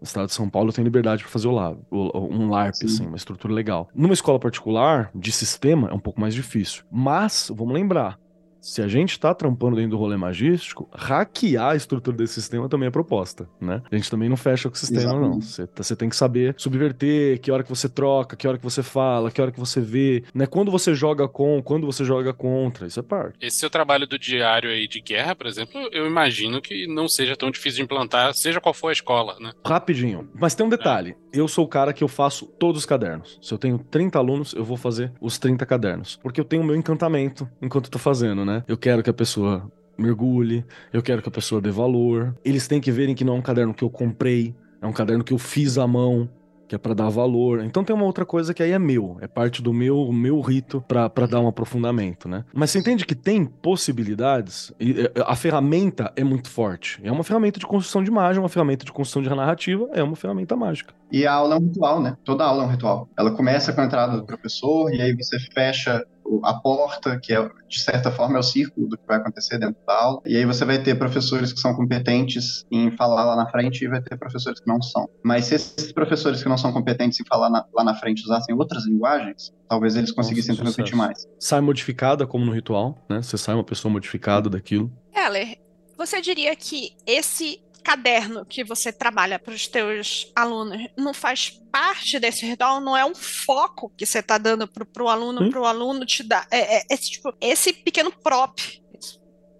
No estado de São Paulo eu tenho liberdade para fazer o o- um LARP, Sim. assim, uma estrutura legal. Numa escola particular, de sistema, é um pouco mais difícil. Mas, vamos lembrar, se a gente tá trampando dentro do rolê magístico, hackear a estrutura desse sistema também é proposta, né? A gente também não fecha com o sistema, não. Exatamente. Você, tá- você tem que saber subverter, que hora que você troca, que hora que você fala, que hora que você vê, né? Quando você joga com, quando você joga contra, isso é parte. Esse seu trabalho do diário aí de guerra, por exemplo, eu imagino que não seja tão difícil de implantar, seja qual for a escola, né? Rapidinho. Mas tem um detalhe. Eu sou o cara que eu faço todos os cadernos. Se eu tenho 30 alunos, eu vou fazer os 30 cadernos. Porque eu tenho o meu encantamento enquanto eu tô fazendo, né? Eu quero que a pessoa mergulhe, eu quero que a pessoa dê valor. Eles têm que verem que não é um caderno que eu comprei, é um caderno que eu fiz à mão. Que é pra dar valor. Então tem uma outra coisa que aí é meu. É parte do meu, meu rito pra dar um aprofundamento, né? Mas você entende que tem possibilidades? E, é, a ferramenta é muito forte. É uma ferramenta de construção de imagem, uma ferramenta de construção de narrativa, é uma ferramenta mágica. E a aula é um ritual, né? Toda aula é um ritual. Ela começa com a entrada do professor, e aí você fecha a porta, que é, de certa forma é o círculo do que vai acontecer dentro da aula. E aí você vai ter professores que são competentes em falar lá na frente e vai ter professores que não são. Mas se esses professores que não são competentes em falar na- lá na frente usassem outras linguagens, talvez eles conseguissem Nossa, transmitir sucesso. mais. Sai modificada, como no ritual, né? Você sai uma pessoa modificada daquilo. Heller, você diria que esse caderno que você trabalha para os teus alunos não faz parte desse ritual, não é um foco que você está dando para o aluno, para o aluno te dar. É, é, é, tipo, esse pequeno prop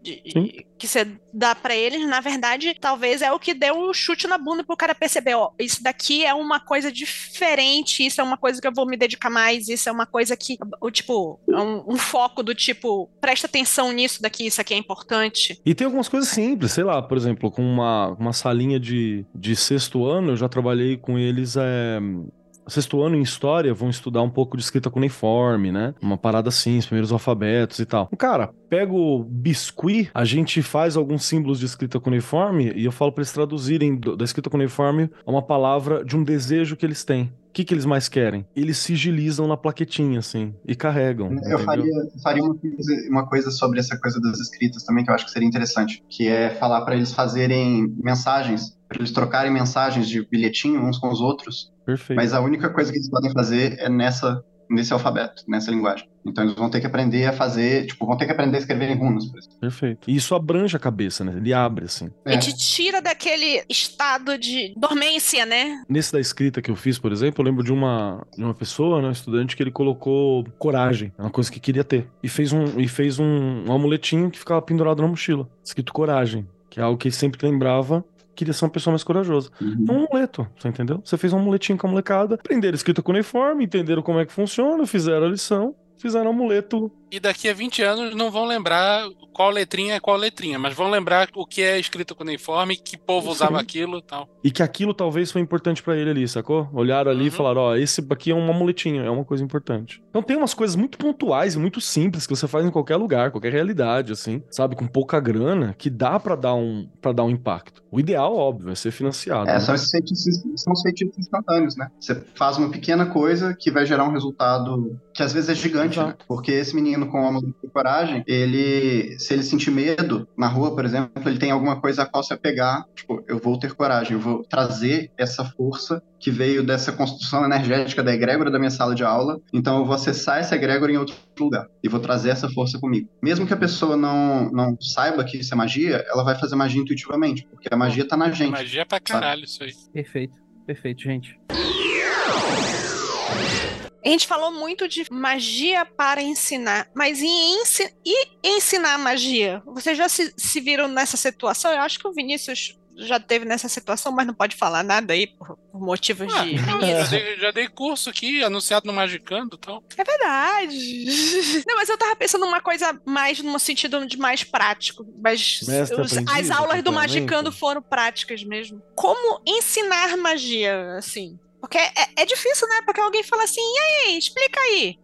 de, que você dá para eles, na verdade, talvez é o que deu o um chute na bunda pro cara perceber, ó, isso daqui é uma coisa diferente, isso é uma coisa que eu vou me dedicar mais, isso é uma coisa que, o tipo, é um, um foco do tipo, presta atenção nisso daqui, isso aqui é importante. E tem algumas coisas simples, sei lá, por exemplo, com uma, uma salinha de, de sexto ano, eu já trabalhei com eles, é, sexto ano em história vão estudar um pouco de escrita cuneiforme, né? Uma parada assim, os primeiros alfabetos e tal. Cara, pega o biscuit, a gente faz alguns símbolos de escrita cuneiforme e eu falo para eles traduzirem da escrita cuneiforme uma palavra de um desejo que eles têm. O que, que eles mais querem? Eles sigilizam na plaquetinha, assim, e carregam. Eu faria, faria uma, coisa, uma, coisa, sobre essa coisa das escritas também, que eu acho que seria interessante, que é falar para eles fazerem mensagens, para eles trocarem mensagens de bilhetinho uns com os outros. Perfeito. Mas a única coisa que eles podem fazer é nessa nesse alfabeto, nessa linguagem. Então eles vão ter que aprender a fazer, tipo, vão ter que aprender a escrever em runas, por exemplo. Perfeito. E isso abrange a cabeça, né? Ele abre, assim. É. E te tira daquele estado de dormência, né? Nesse da escrita que eu fiz, por exemplo, eu lembro de uma, de uma pessoa, né, um estudante, que ele colocou coragem, é uma coisa que queria ter. E fez um, e fez um, um amuletinho que ficava pendurado na mochila, escrito coragem, que é algo que ele sempre lembrava queria ser uma pessoa mais corajosa. Uhum. É um amuleto, você entendeu? Você fez um amuletinho com a molecada, aprenderam escrita com uniforme, entenderam como é que funciona, fizeram a lição, fizeram um amuleto e daqui a 20 anos não vão lembrar qual letrinha é qual letrinha, mas vão lembrar o que é escrito com uniforme, que povo usava aquilo e tal. E que aquilo talvez foi importante para ele ali, sacou? Olharam ali uhum. e falaram: ó, oh, esse aqui é uma muletinha, é uma coisa importante. Então tem umas coisas muito pontuais e muito simples que você faz em qualquer lugar, qualquer realidade, assim, sabe? Com pouca grana, que dá para dar um para dar um impacto. O ideal, óbvio, é ser financiado. É, né? são, esses feitiços, são os feitiços instantâneos, né? Você faz uma pequena coisa que vai gerar um resultado que às vezes é gigante, né? Porque esse menino com o de coragem, ele, se ele sentir medo na rua, por exemplo, ele tem alguma coisa a qual se apegar, tipo, eu vou ter coragem, eu vou trazer essa força que veio dessa construção energética da egrégora da minha sala de aula, então eu vou acessar essa egrégora em outro lugar e vou trazer essa força comigo. Mesmo que a pessoa não, não saiba que isso é magia, ela vai fazer magia intuitivamente, porque a magia tá na gente. Magia é pra caralho sabe? isso aí. Perfeito, perfeito, gente. A gente falou muito de magia para ensinar, mas em ensi e ensinar magia? Vocês já se, se viram nessa situação? Eu acho que o Vinícius já teve nessa situação, mas não pode falar nada aí por, por motivos ah, de. [LAUGHS] já, dei, já, dei, curso aqui, anunciado no Magicando e tal. É verdade. [LAUGHS] Não, mas eu tava pensando numa coisa mais no sentido de mais prático. Mas os, as aulas do Magicando foram práticas mesmo. Como ensinar magia, assim? Porque é, é, difícil, né? Porque alguém fala assim, e aí, explica aí.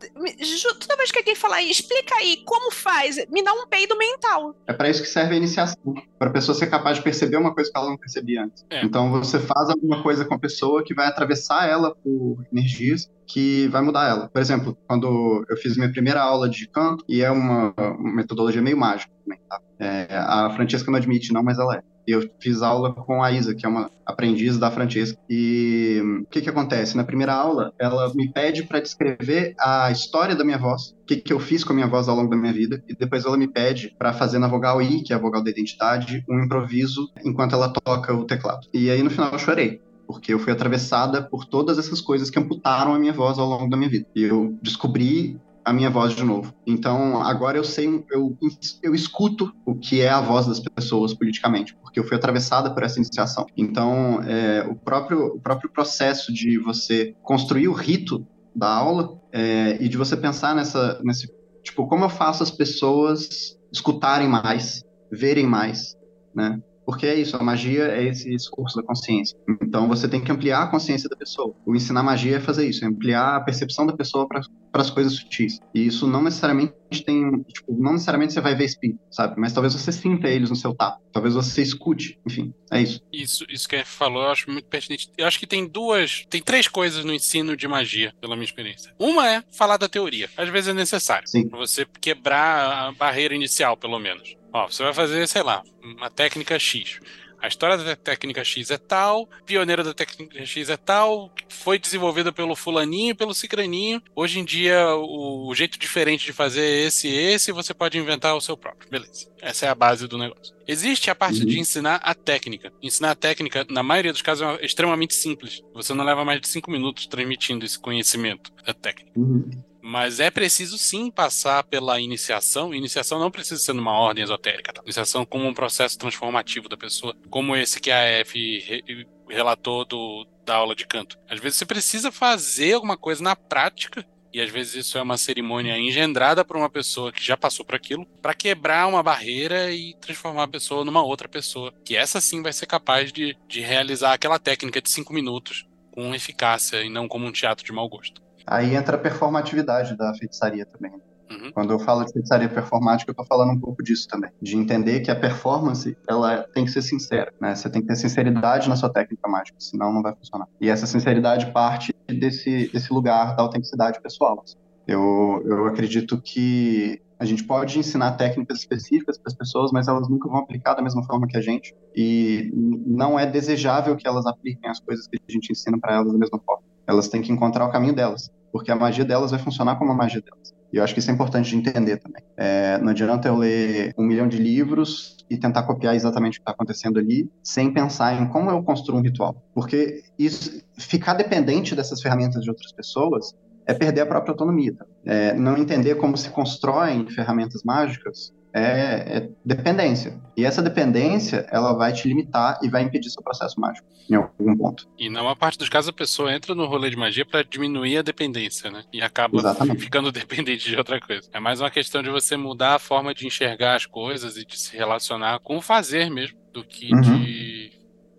Toda vez que alguém fala aí, explica aí, como faz, me dá um peido mental. É para isso que serve a iniciação. Para a pessoa ser capaz de perceber uma coisa que ela não percebia antes. É. Então você faz alguma coisa com a pessoa que vai atravessar ela por energias que vai mudar ela. Por exemplo, quando eu fiz minha primeira aula de canto, e é uma, uma metodologia meio mágica também, tá? É, a Francesca não admite não, mas ela é. Eu fiz aula com a Isa, que é uma aprendiz da Francesca. E o que que acontece? Na primeira aula, ela me pede para descrever a história da minha voz, o que que eu fiz com a minha voz ao longo da minha vida, e depois ela me pede para fazer na vogal I, que é a vogal da identidade, um improviso enquanto ela toca o teclado. E aí no final eu chorei porque eu fui atravessada por todas essas coisas que amputaram a minha voz ao longo da minha vida. E eu descobri a minha voz de novo. Então, agora eu sei, eu, eu escuto o que é a voz das pessoas politicamente, porque eu fui atravessada por essa iniciação. Então, é, o, próprio, o próprio processo de você construir o rito da aula é, e de você pensar nessa, nesse, tipo, como eu faço as pessoas escutarem mais, verem mais, né? Porque é isso, a magia é esse esforço da consciência. Então você tem que ampliar a consciência da pessoa. O ensinar magia é fazer isso, é ampliar a percepção da pessoa para as coisas sutis. E isso não necessariamente tem, tipo, não necessariamente você vai ver espírito, sabe? Mas talvez você sinta eles no seu tato. Talvez você escute, enfim, é isso. Isso, isso que a falou, eu acho muito pertinente. Eu acho que tem duas, tem três coisas no ensino de magia, pela minha experiência. Uma é falar da teoria. Às vezes é necessário. Sim. Pra você quebrar a barreira inicial, pelo menos. Ó, você vai fazer, sei lá, uma técnica X. A história da técnica X é tal, pioneiro da técnica X é tal, foi desenvolvida pelo fulaninho e pelo cicraninho. Hoje em dia, o, jeito diferente de fazer é esse e esse, você pode inventar o seu próprio. Beleza. Essa é a base do negócio. Existe a parte Uhum. de ensinar a técnica. Ensinar a técnica, na maioria dos casos, é extremamente simples. Você não leva mais de cinco minutos transmitindo esse conhecimento da técnica. Uhum. Mas é preciso sim passar pela iniciação. Iniciação não precisa ser numa ordem esotérica. Tá? Iniciação como um processo transformativo da pessoa, como esse que a F re- relatou do, da aula de canto. Às vezes você precisa fazer alguma coisa na prática. E às vezes isso é uma cerimônia engendrada por uma pessoa que já passou por aquilo, para quebrar uma barreira e transformar a pessoa numa outra pessoa. Que essa sim vai ser capaz de, de realizar aquela técnica de cinco minutos com eficácia e não como um teatro de mau gosto. Aí entra a performatividade da feitiçaria também. Uhum. Quando eu falo de feitiçaria performática, eu tô falando um pouco disso também. De entender que a performance, ela tem que ser sincera, né? Você tem que ter sinceridade na sua técnica mágica, senão não vai funcionar. E essa sinceridade parte desse, desse lugar da autenticidade pessoal. Eu, eu acredito que a gente pode ensinar técnicas específicas para as pessoas, mas elas nunca vão aplicar da mesma forma que a gente. E não é desejável que elas apliquem as coisas que a gente ensina para elas da mesma forma. Elas têm que encontrar o caminho delas, porque a magia delas vai funcionar como a magia delas. E eu acho que isso é importante de entender também. É, não adianta eu ler um milhão de livros e tentar copiar exatamente o que está acontecendo ali, sem pensar em como eu construo um ritual. Porque isso, ficar dependente dessas ferramentas de outras pessoas é perder a própria autonomia. tá? É, não entender como se constroem ferramentas mágicas é, é dependência. E essa dependência, ela vai te limitar e vai impedir seu processo mágico, em algum ponto. E na maior parte dos casos a pessoa entra no rolê de magia pra diminuir a dependência, né? E acaba Exatamente. [LAUGHS] ficando dependente de outra coisa. É mais uma questão de você mudar a forma de enxergar as coisas e de se relacionar com o fazer mesmo, do que Uhum. de.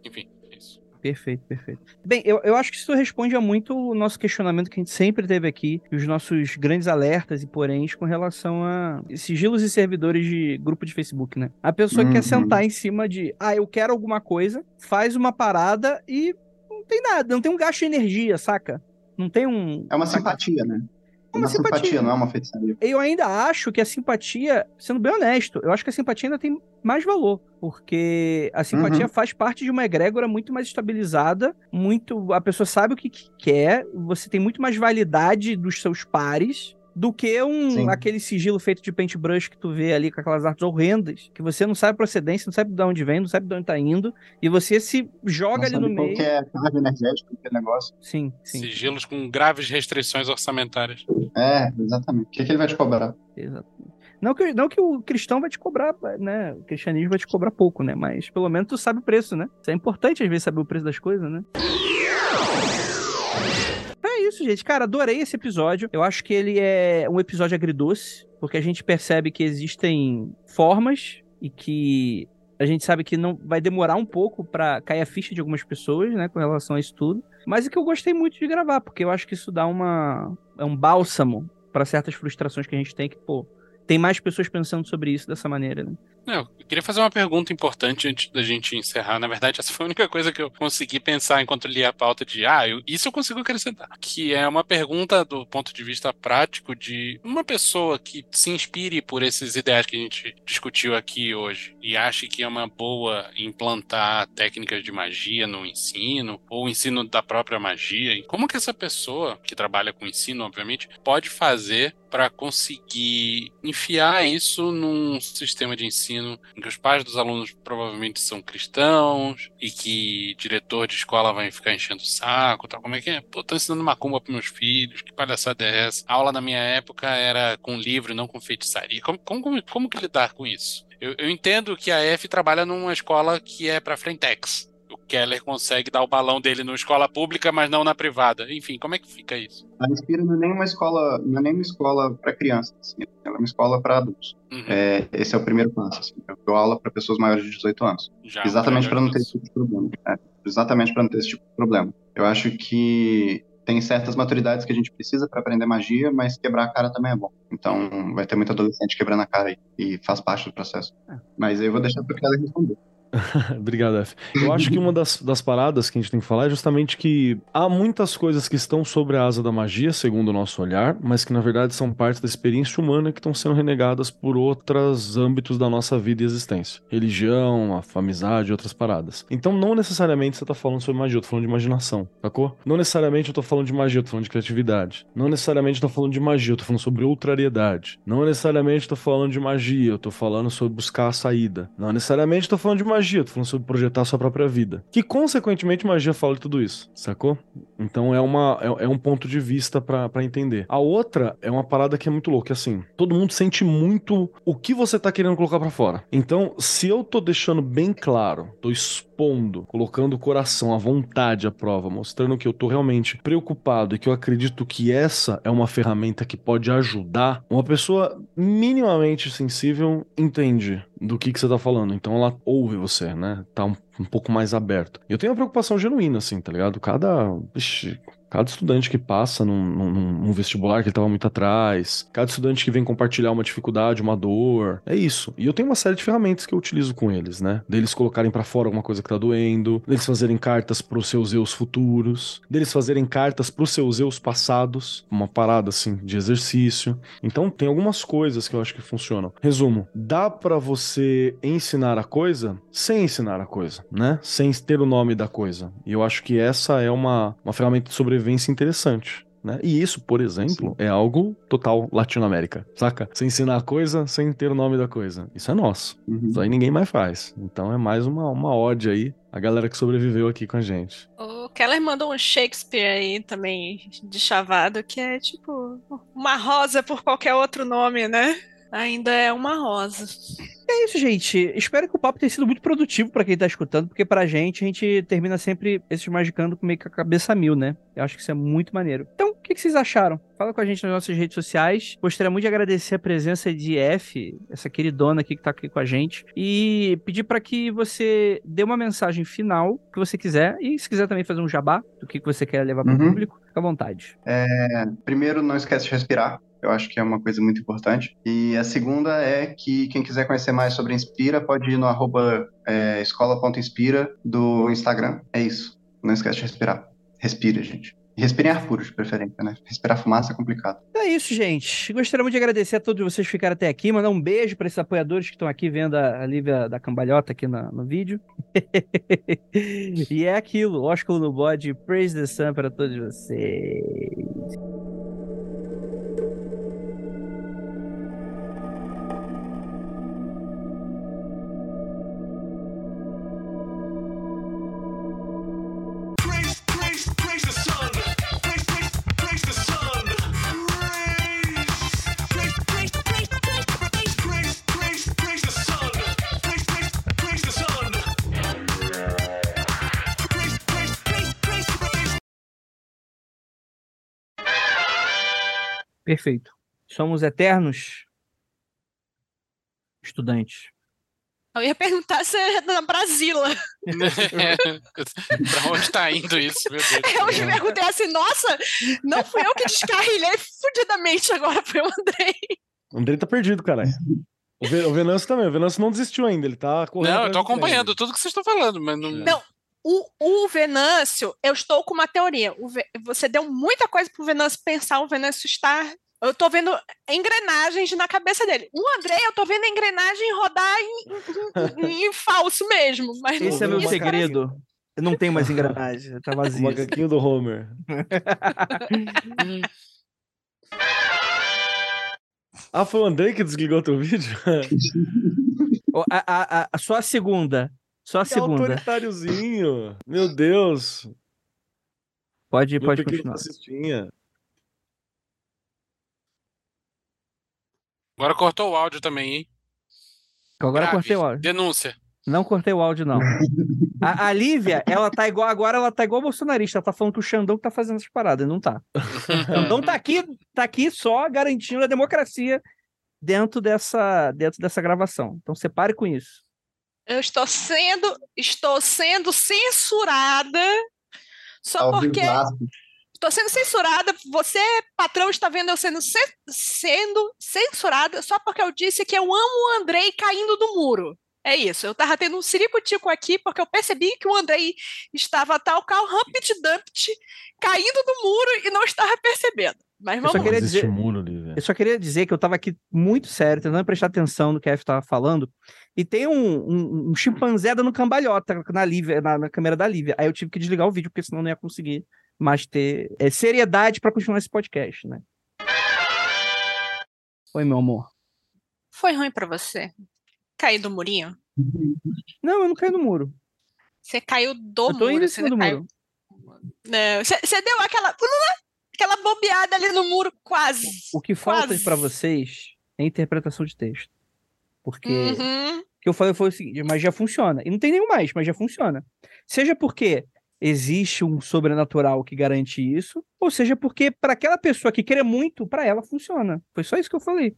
Enfim. Perfeito, perfeito. Bem, eu, eu acho que isso responde a muito o nosso questionamento que a gente sempre teve aqui, e os nossos grandes alertas e poréns com relação a sigilos e servidores de grupo de Facebook, né? A pessoa quer Uhum. sentar em cima de, ah, eu quero alguma coisa, faz uma parada e não tem nada, não tem um gasto de energia, saca? Não tem um. É uma simpatia, né? É uma uma simpatia, simpatia. não é uma feitiçaria. Eu ainda acho que a simpatia, sendo bem honesto, eu acho que a simpatia ainda tem mais valor, porque a simpatia faz parte de uma egrégora muito mais estabilizada, muito a pessoa sabe o que, que quer, você tem muito mais validade dos seus pares do que um Sim. aquele sigilo feito de paintbrush que tu vê ali com aquelas artes horrendas, que você não sabe a procedência, não sabe de onde vem, não sabe de onde tá indo, e você se joga ali Não no sabe qual meio. que é carga energética daquele negócio. Sim, sim. Sigilos com graves restrições orçamentárias. É, exatamente. O que, que ele vai te cobrar? Exato. Não que, não que o cristão vai te cobrar, né? O cristianismo vai te cobrar pouco, né? Mas pelo menos tu sabe o preço, né? Isso é importante às vezes saber o preço das coisas, né? É isso, gente. Cara, adorei esse episódio. Eu acho que ele é um episódio agridoce, porque a gente percebe que existem formas e que a gente sabe que não vai demorar um pouco pra cair a ficha de algumas pessoas, né, com relação a isso tudo. Mas é que eu gostei muito de gravar, porque eu acho que isso dá uma é um bálsamo pra certas frustrações que a gente tem que, pô, tem mais pessoas pensando sobre isso dessa maneira, né? Eu queria fazer uma pergunta importante antes da gente encerrar. Na verdade, essa foi a única coisa que eu consegui pensar enquanto li a pauta de, ah, eu- isso eu consigo acrescentar. Que é uma pergunta do ponto de vista prático de uma pessoa que se inspire por esses ideais que a gente discutiu aqui hoje e ache que é uma boa implantar técnicas de magia no ensino ou o ensino da própria magia. Como que essa pessoa, que trabalha com ensino, obviamente, pode fazer para conseguir enfiar isso num sistema de ensino em que os pais dos alunos provavelmente são cristãos e que diretor de escola vai ficar enchendo o saco, tal. Como é que é? Pô, tô ensinando macumba para meus filhos, que palhaçada é essa? A aula na minha época era com livro, não com feitiçaria. Como, como, como, como que lidar com isso? Eu, eu entendo que a F trabalha numa escola que é para frentex. Keller consegue dar o balão dele numa escola pública, mas não na privada. Enfim, como é que fica isso? A Inspira não é nem uma escola, não é nem uma escola para crianças, assim, ela é uma escola para adultos. Uhum, É, esse é o primeiro passo. Assim. Eu dou aula para pessoas maiores de 18 anos. já, Exatamente para não ter esse tipo de problema. É, exatamente para não ter esse tipo de problema. Eu acho que tem certas maturidades que a gente precisa para aprender magia, mas quebrar a cara também é bom. Então vai ter muito adolescente quebrando a cara aí, e faz parte do processo. É. Mas eu vou deixar para ela responder. [LAUGHS] Obrigado, F. Eu acho que uma das, das paradas que a gente tem que falar é justamente que há muitas coisas que estão sobre a asa da magia, segundo o nosso olhar, mas que na verdade são parte da experiência humana que estão sendo renegadas por outros âmbitos da nossa vida e existência. Religião, a amizade, outras paradas. Então não necessariamente você tá falando sobre magia, eu tô falando de imaginação, sacou? Não necessariamente eu tô falando de magia, eu tô falando de criatividade. Não necessariamente eu tô falando de magia, eu tô falando sobre ultrariedade. Não necessariamente eu tô falando de magia, eu tô falando sobre buscar a saída. Não necessariamente eu tô falando de magia, eu tô falando sobre projetar a sua própria vida. Que consequentemente magia fala de tudo isso, sacou? Então é, uma, é, é um ponto de vista para entender. A outra é uma parada que é muito louca, é assim, todo mundo sente muito o que você tá querendo colocar para fora. Então, se eu tô deixando bem claro, tô expondo, colocando o coração, a vontade à prova, mostrando que eu tô realmente preocupado e que eu acredito que essa é uma ferramenta que pode ajudar, uma pessoa minimamente sensível entende do que, que você tá falando. Então ela ouve você, né? Tá um, um pouco mais aberto. Eu tenho uma preocupação genuína, assim, tá ligado? Cada. Ixi, Cada estudante que passa num, num, num, vestibular que ele tava muito atrás, cada estudante que vem compartilhar uma dificuldade, uma dor, é isso. E eu tenho uma série de ferramentas que eu utilizo com eles, né? Deles colocarem para fora alguma coisa que tá doendo, deles fazerem cartas pros seus eus futuros, deles fazerem cartas pros seus eus passados, uma parada assim de exercício. Então tem algumas coisas que eu acho que funcionam. Resumo, dá para você ensinar a coisa sem ensinar a coisa, né? Sem ter o nome da coisa. E eu acho que essa é uma, uma ferramenta de sobrevivência sobrevivência interessante. Né? E isso, por exemplo, Sim. é algo total Latinoamérica, saca? Sem ensinar a coisa, sem ter o nome da coisa. Isso é nosso. Uhum. Isso aí ninguém mais faz. Então é mais uma, uma ode aí, a galera que sobreviveu aqui com a gente. O Keller mandou um Shakespeare aí também de chavado, que é tipo uma rosa por qualquer outro nome, né? Ainda é uma rosa. É isso, gente. Espero que o papo tenha sido muito produtivo para quem tá escutando, porque pra gente, a gente termina sempre esses magicando com meio que a cabeça mil, né? Eu acho que isso é muito maneiro. Então, o que, que vocês acharam? Fala com a gente nas nossas redes sociais. Gostaria muito de agradecer a presença de F, essa queridona aqui que tá aqui com a gente, e pedir para que você dê uma mensagem final que você quiser, e se quiser também fazer um jabá do que, que você quer levar para o uhum. público, fica à vontade. É, primeiro, não esquece de respirar. Eu acho que é uma coisa muito importante. E a segunda é que quem quiser conhecer mais sobre Inspira pode ir no arroba é, escola.inspira do Instagram. É isso. Não esquece de respirar. Respira, gente. Respirem ar puro, de preferência, né? Respirar fumaça é complicado. É isso, gente. Gostaria muito de agradecer a todos vocês que ficaram até aqui. Mandar um beijo para esses apoiadores que estão aqui vendo a, Lívia da Cambalhota aqui no, no vídeo. [LAUGHS] e é aquilo. Oscar no bode. Praise the Sun para todos vocês. Perfeito. Somos eternos estudantes. Eu ia perguntar se é na Brasília. [LAUGHS] pra onde tá indo isso, meu Deus? Eu me perguntei assim, nossa, não fui eu que descarrilhei fudidamente agora, foi o Andrei. O Andrei tá perdido, cara. O, Venâncio também, o Venâncio não desistiu ainda, ele tá correndo. Não, eu tô acompanhando tudo que vocês estão falando, mas não. Não, o, o Venâncio, eu estou com uma teoria. O, você deu muita coisa pro Venâncio pensar, o Venâncio está eu tô vendo engrenagens na cabeça dele. O André, eu tô vendo a engrenagem rodar em, em, em falso mesmo. Mas Esse é meu segredo. Parece... Eu não tenho mais engrenagem, tá [LAUGHS] vazio. O macaquinho do Homer. [LAUGHS] ah, foi o André que desligou teu vídeo? [LAUGHS] a, a, a, só a segunda. Só a que segunda. autoritáriozinho. Meu Deus. Pode, pode continuar. Assistinha. Agora cortou o áudio também, hein? Agora Grave. cortei o áudio. Denúncia. Não cortei o áudio, não. [LAUGHS] A, a Lívia, ela tá igual, agora ela tá igual bolsonarista. Ela tá falando que o Xandão tá fazendo essas paradas. Não tá. O [LAUGHS] Xandão tá aqui, tá aqui só garantindo a democracia dentro dessa, dentro dessa gravação. Então separe com isso. Eu estou sendo, estou sendo censurada só porque Estou sendo censurada. Você, patrão, está vendo eu sendo, sendo censurada só porque eu disse que eu amo o Andrei caindo do muro. É isso. Eu tava tendo um ciricutico aqui porque eu percebi que o Andrei estava tal qual Humpty Dumpty caindo do muro e não estava percebendo. Mas Eu vamos só lá. queria Existe dizer- um muro ali. Eu só queria dizer que eu tava aqui muito sério, tentando prestar atenção no que a F tava falando. E tem um, um, um chimpanzé dando cambalhota na, Lívia, na, na câmera da Lívia. Aí eu tive que desligar o vídeo, porque senão não ia conseguir mais ter é, seriedade pra continuar esse podcast, né? Oi, meu amor. Foi ruim pra você? Cair do murinho? Não, eu não caí no muro. Você caiu do eu tô indo muro. em Você cima do caiu... muro. Não, você deu aquela... Aquela bobeada ali no muro, quase. O que falta pra vocês é interpretação de texto. Porque Uhum. O que eu falei foi o seguinte, mas já funciona. E não tem nenhum mais, mas já funciona. Seja porque existe um sobrenatural que garante isso, ou seja porque para aquela pessoa que quer muito, para ela funciona. Foi só isso que eu falei.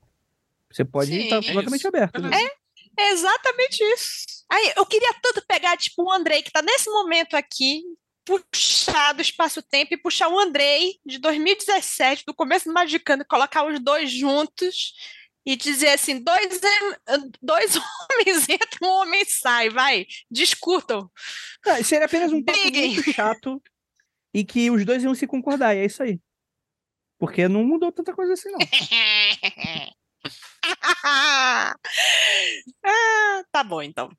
Você pode Sim. estar É completamente isso. aberto. né? Beleza. É exatamente isso. Aí, eu queria tanto pegar, tipo, o Andrei, que tá nesse momento aqui, puxar do espaço-tempo e puxar o Andrei de 2017, do começo do Magicano, e colocar os dois juntos e dizer assim: dois, dois [LAUGHS] homens entram, um homem sai, vai, discutam. Ah, seria apenas um papo muito chato e que os dois iam se concordar, e é isso aí. Porque não mudou tanta coisa assim, não. [LAUGHS] ah, tá bom, então.